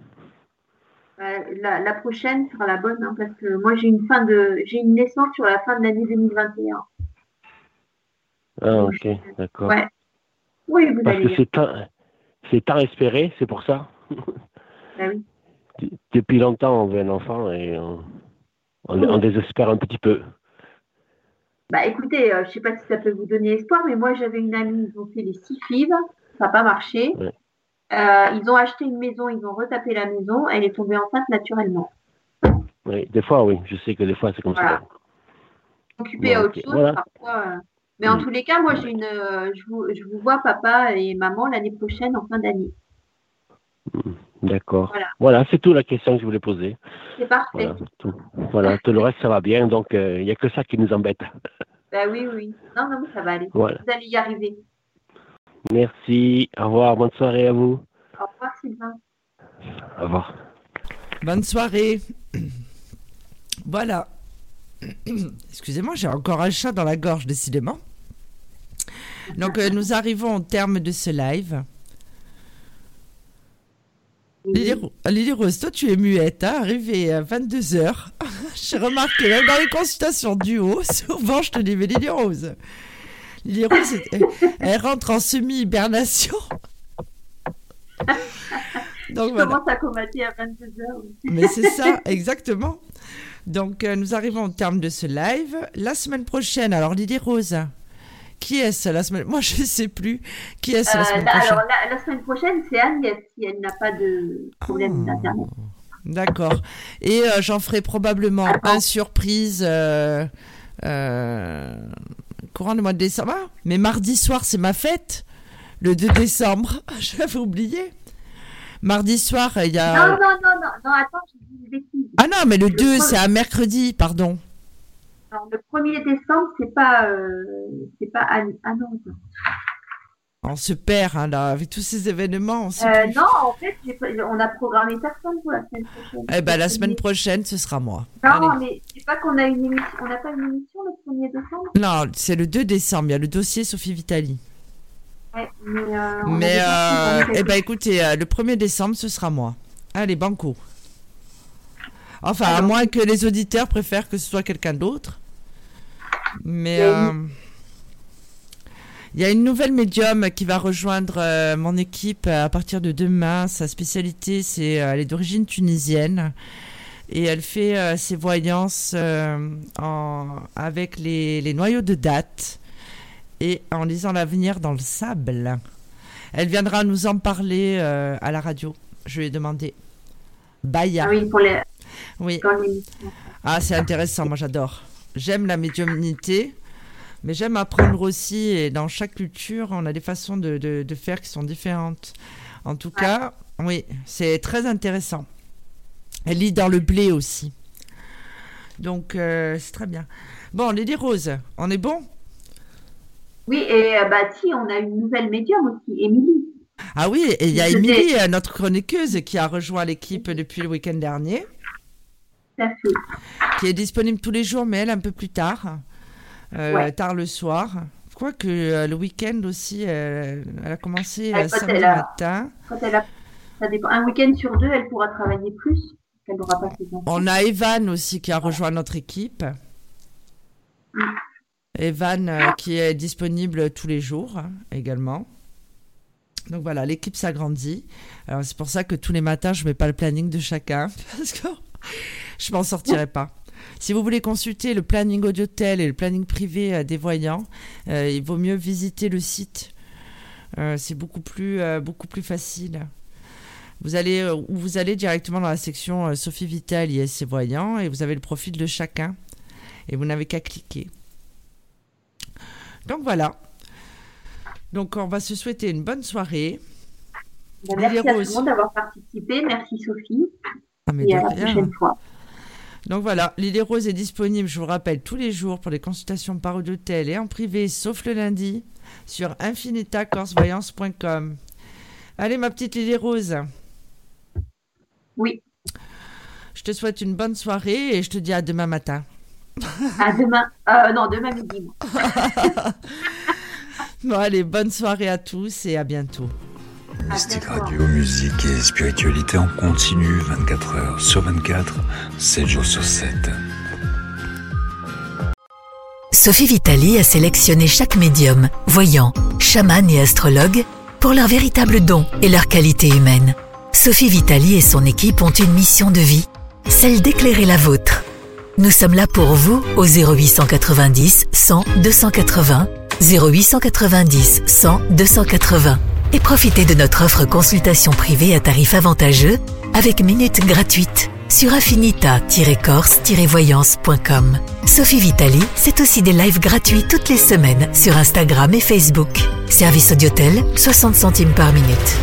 La, prochaine sera la bonne hein, parce que moi j'ai une fin de j'ai une naissance sur la fin de l'année 2021.
Ah ok, d'accord.
Ouais. Oui, vous
Parce que c'est tant, c'est tant espéré, c'est pour ça. <laughs>
oui
depuis longtemps, on veut un enfant et on, désespère un petit peu.
Bah écoutez, euh, je ne sais pas si ça peut vous donner espoir, mais moi j'avais une amie, ils ont fait les six fives, ça n'a pas marché. Euh, ils ont acheté une maison, ils ont retapé la maison, elle est tombée enceinte naturellement.
Oui, des fois, oui, je sais que des fois c'est comme ça.
Occupé à autre chose, parfois. Euh, mais en mm. tous les cas, moi j'ai une, je vous, je, vous, vois papa et maman l'année prochaine en fin d'année.
Mm. D'accord. Voilà, c'est tout la question que je voulais poser.
C'est parfait.
Voilà, tout, le reste, ça va bien. Donc, il euh, n'y a que ça qui nous embête.
Ben oui, oui. Non, non, ça va aller. Vous allez y arriver.
Merci. Au revoir. Bonne soirée à vous.
Au revoir, Sylvain.
Au revoir.
Bonne soirée. Voilà. Excusez-moi, j'ai encore un chat dans la gorge, décidément. Donc, euh, nous arrivons au terme de ce live. Lily, Rose, toi tu es muette, hein, arrivée à 22h. <laughs> J'ai remarqué, même dans les consultations du haut, <laughs> souvent je te dis, mais Lily Rose, Lily Rose, elle, rentre en semi-hibernation. <laughs>
Donc, je commence à combattre à 22h.
Mais c'est ça, exactement. Donc euh, nous arrivons au terme de ce live. La semaine prochaine, alors Lily Rose, qui est-ce la semaine Moi, <laughs> je ne sais plus. Qui est-ce la euh, semaine prochaine?
Alors, la, semaine prochaine, c'est Agnès, si elle n'a pas de problème ah. d'Internet.
D'accord. Et euh, j'en ferai probablement un surprise euh, courant du mois de décembre. Ah, mais mardi soir, c'est ma fête. Le 2 décembre. <laughs> J'avais oublié. Mardi soir, il y
a. Non, non, non, non, non attends, je dis une bêtise.
Ah non, mais le, 2, c'est un mercredi, pardon.
Alors, le 1er décembre, c'est pas, euh, c'est pas ah, non.
On se perd hein, là avec tous ces événements.
Euh, non, en fait, on a programmé personne pour la semaine prochaine.
Eh ben la semaine prochaine, ce sera moi.
Non, mais c'est pas qu'on a une émission, on n'a pas une émission 1er décembre?
Non, c'est le 2 décembre. Il y a le dossier Sophie Vitali.
Ouais, mais. Euh,
mais, euh, eh ben écoutez, le 1er décembre, ce sera moi. Allez, banco. Enfin, à moins que les auditeurs préfèrent que ce soit quelqu'un d'autre. Mais. Euh, il y a une nouvelle médium qui va rejoindre euh, mon équipe à partir de demain. Sa spécialité, c'est euh, elle est d'origine tunisienne et elle fait euh, ses voyances en, avec les, les, noyaux de date et en lisant l'avenir dans le sable. Elle viendra nous en parler à la radio. Je lui ai demandé. Baya.
Ah oui, pour les.
Oui. Ah, c'est intéressant. Moi, j'adore. J'aime la médiumnité. Mais j'aime apprendre aussi, et dans chaque culture, on a des façons de, de, faire qui sont différentes. En tout cas, oui, c'est très intéressant. Elle lit dans le blé aussi. Donc, euh, c'est très bien. Bon, Lady Rose, on est bon?
Oui, et euh, bah si, on a une nouvelle médium aussi, Émilie.
Ah oui, et il y a Émilie, euh, notre chroniqueuse, qui a rejoint l'équipe depuis le week-end dernier. Qui est disponible tous les jours, mais elle un peu plus tard. Euh, tard le soir. Quoique euh, le week-end aussi, elle a commencé
à
samedi matin.
Quand elle a, ça dépend. Un week-end sur deux, elle pourra travailler plus. Elle pas
On a Evan aussi qui a rejoint notre équipe. Mm. Evan euh, qui est disponible tous les jours hein, également. Donc voilà, l'équipe s'agrandit. Alors c'est pour ça que tous les matins, je mets pas le planning de chacun <laughs> parce que je m'en sortirai pas. Si vous voulez consulter le planning audiotel et le planning privé euh, des voyants, euh, il vaut mieux visiter le site. Euh, c'est beaucoup plus, beaucoup plus facile. Vous allez, vous allez directement dans la section Sophie Vital et ses voyants et vous avez le profil de chacun et vous n'avez qu'à cliquer. Donc voilà. Donc on va se souhaiter une bonne soirée.
Ben, merci à tout le monde d'avoir participé. Merci Sophie. Ah, et à la prochaine fois.
Donc voilà, l'idée rose est disponible, je vous rappelle, tous les jours pour les consultations par d'hôtel et en privé, sauf le lundi, sur infinitacorsevoyance.com. Allez, ma petite Lily Rose.
Oui.
Je te souhaite une bonne soirée et je te dis à demain matin.
À demain. Euh, non, demain midi. <laughs>
bon, allez, bonne soirée à tous et à bientôt.
Mystique Radio, musique et spiritualité en continu 24 heures sur 24, 7 jours sur 7.
Sophie Vitali a sélectionné chaque médium, voyant, chaman et astrologue pour leur véritable don et leur qualité humaine. Sophie Vitali et son équipe ont une mission de vie, celle d'éclairer la vôtre. Nous sommes là pour vous au 0890 100 280, 0890 100 280 et profitez de notre offre consultation privée à tarif avantageux avec minutes gratuites sur affinita-corse-voyance.com. Sophie Vitali, c'est aussi des lives gratuits toutes les semaines sur Instagram et Facebook. Service Audiotel, 60 centimes par minute.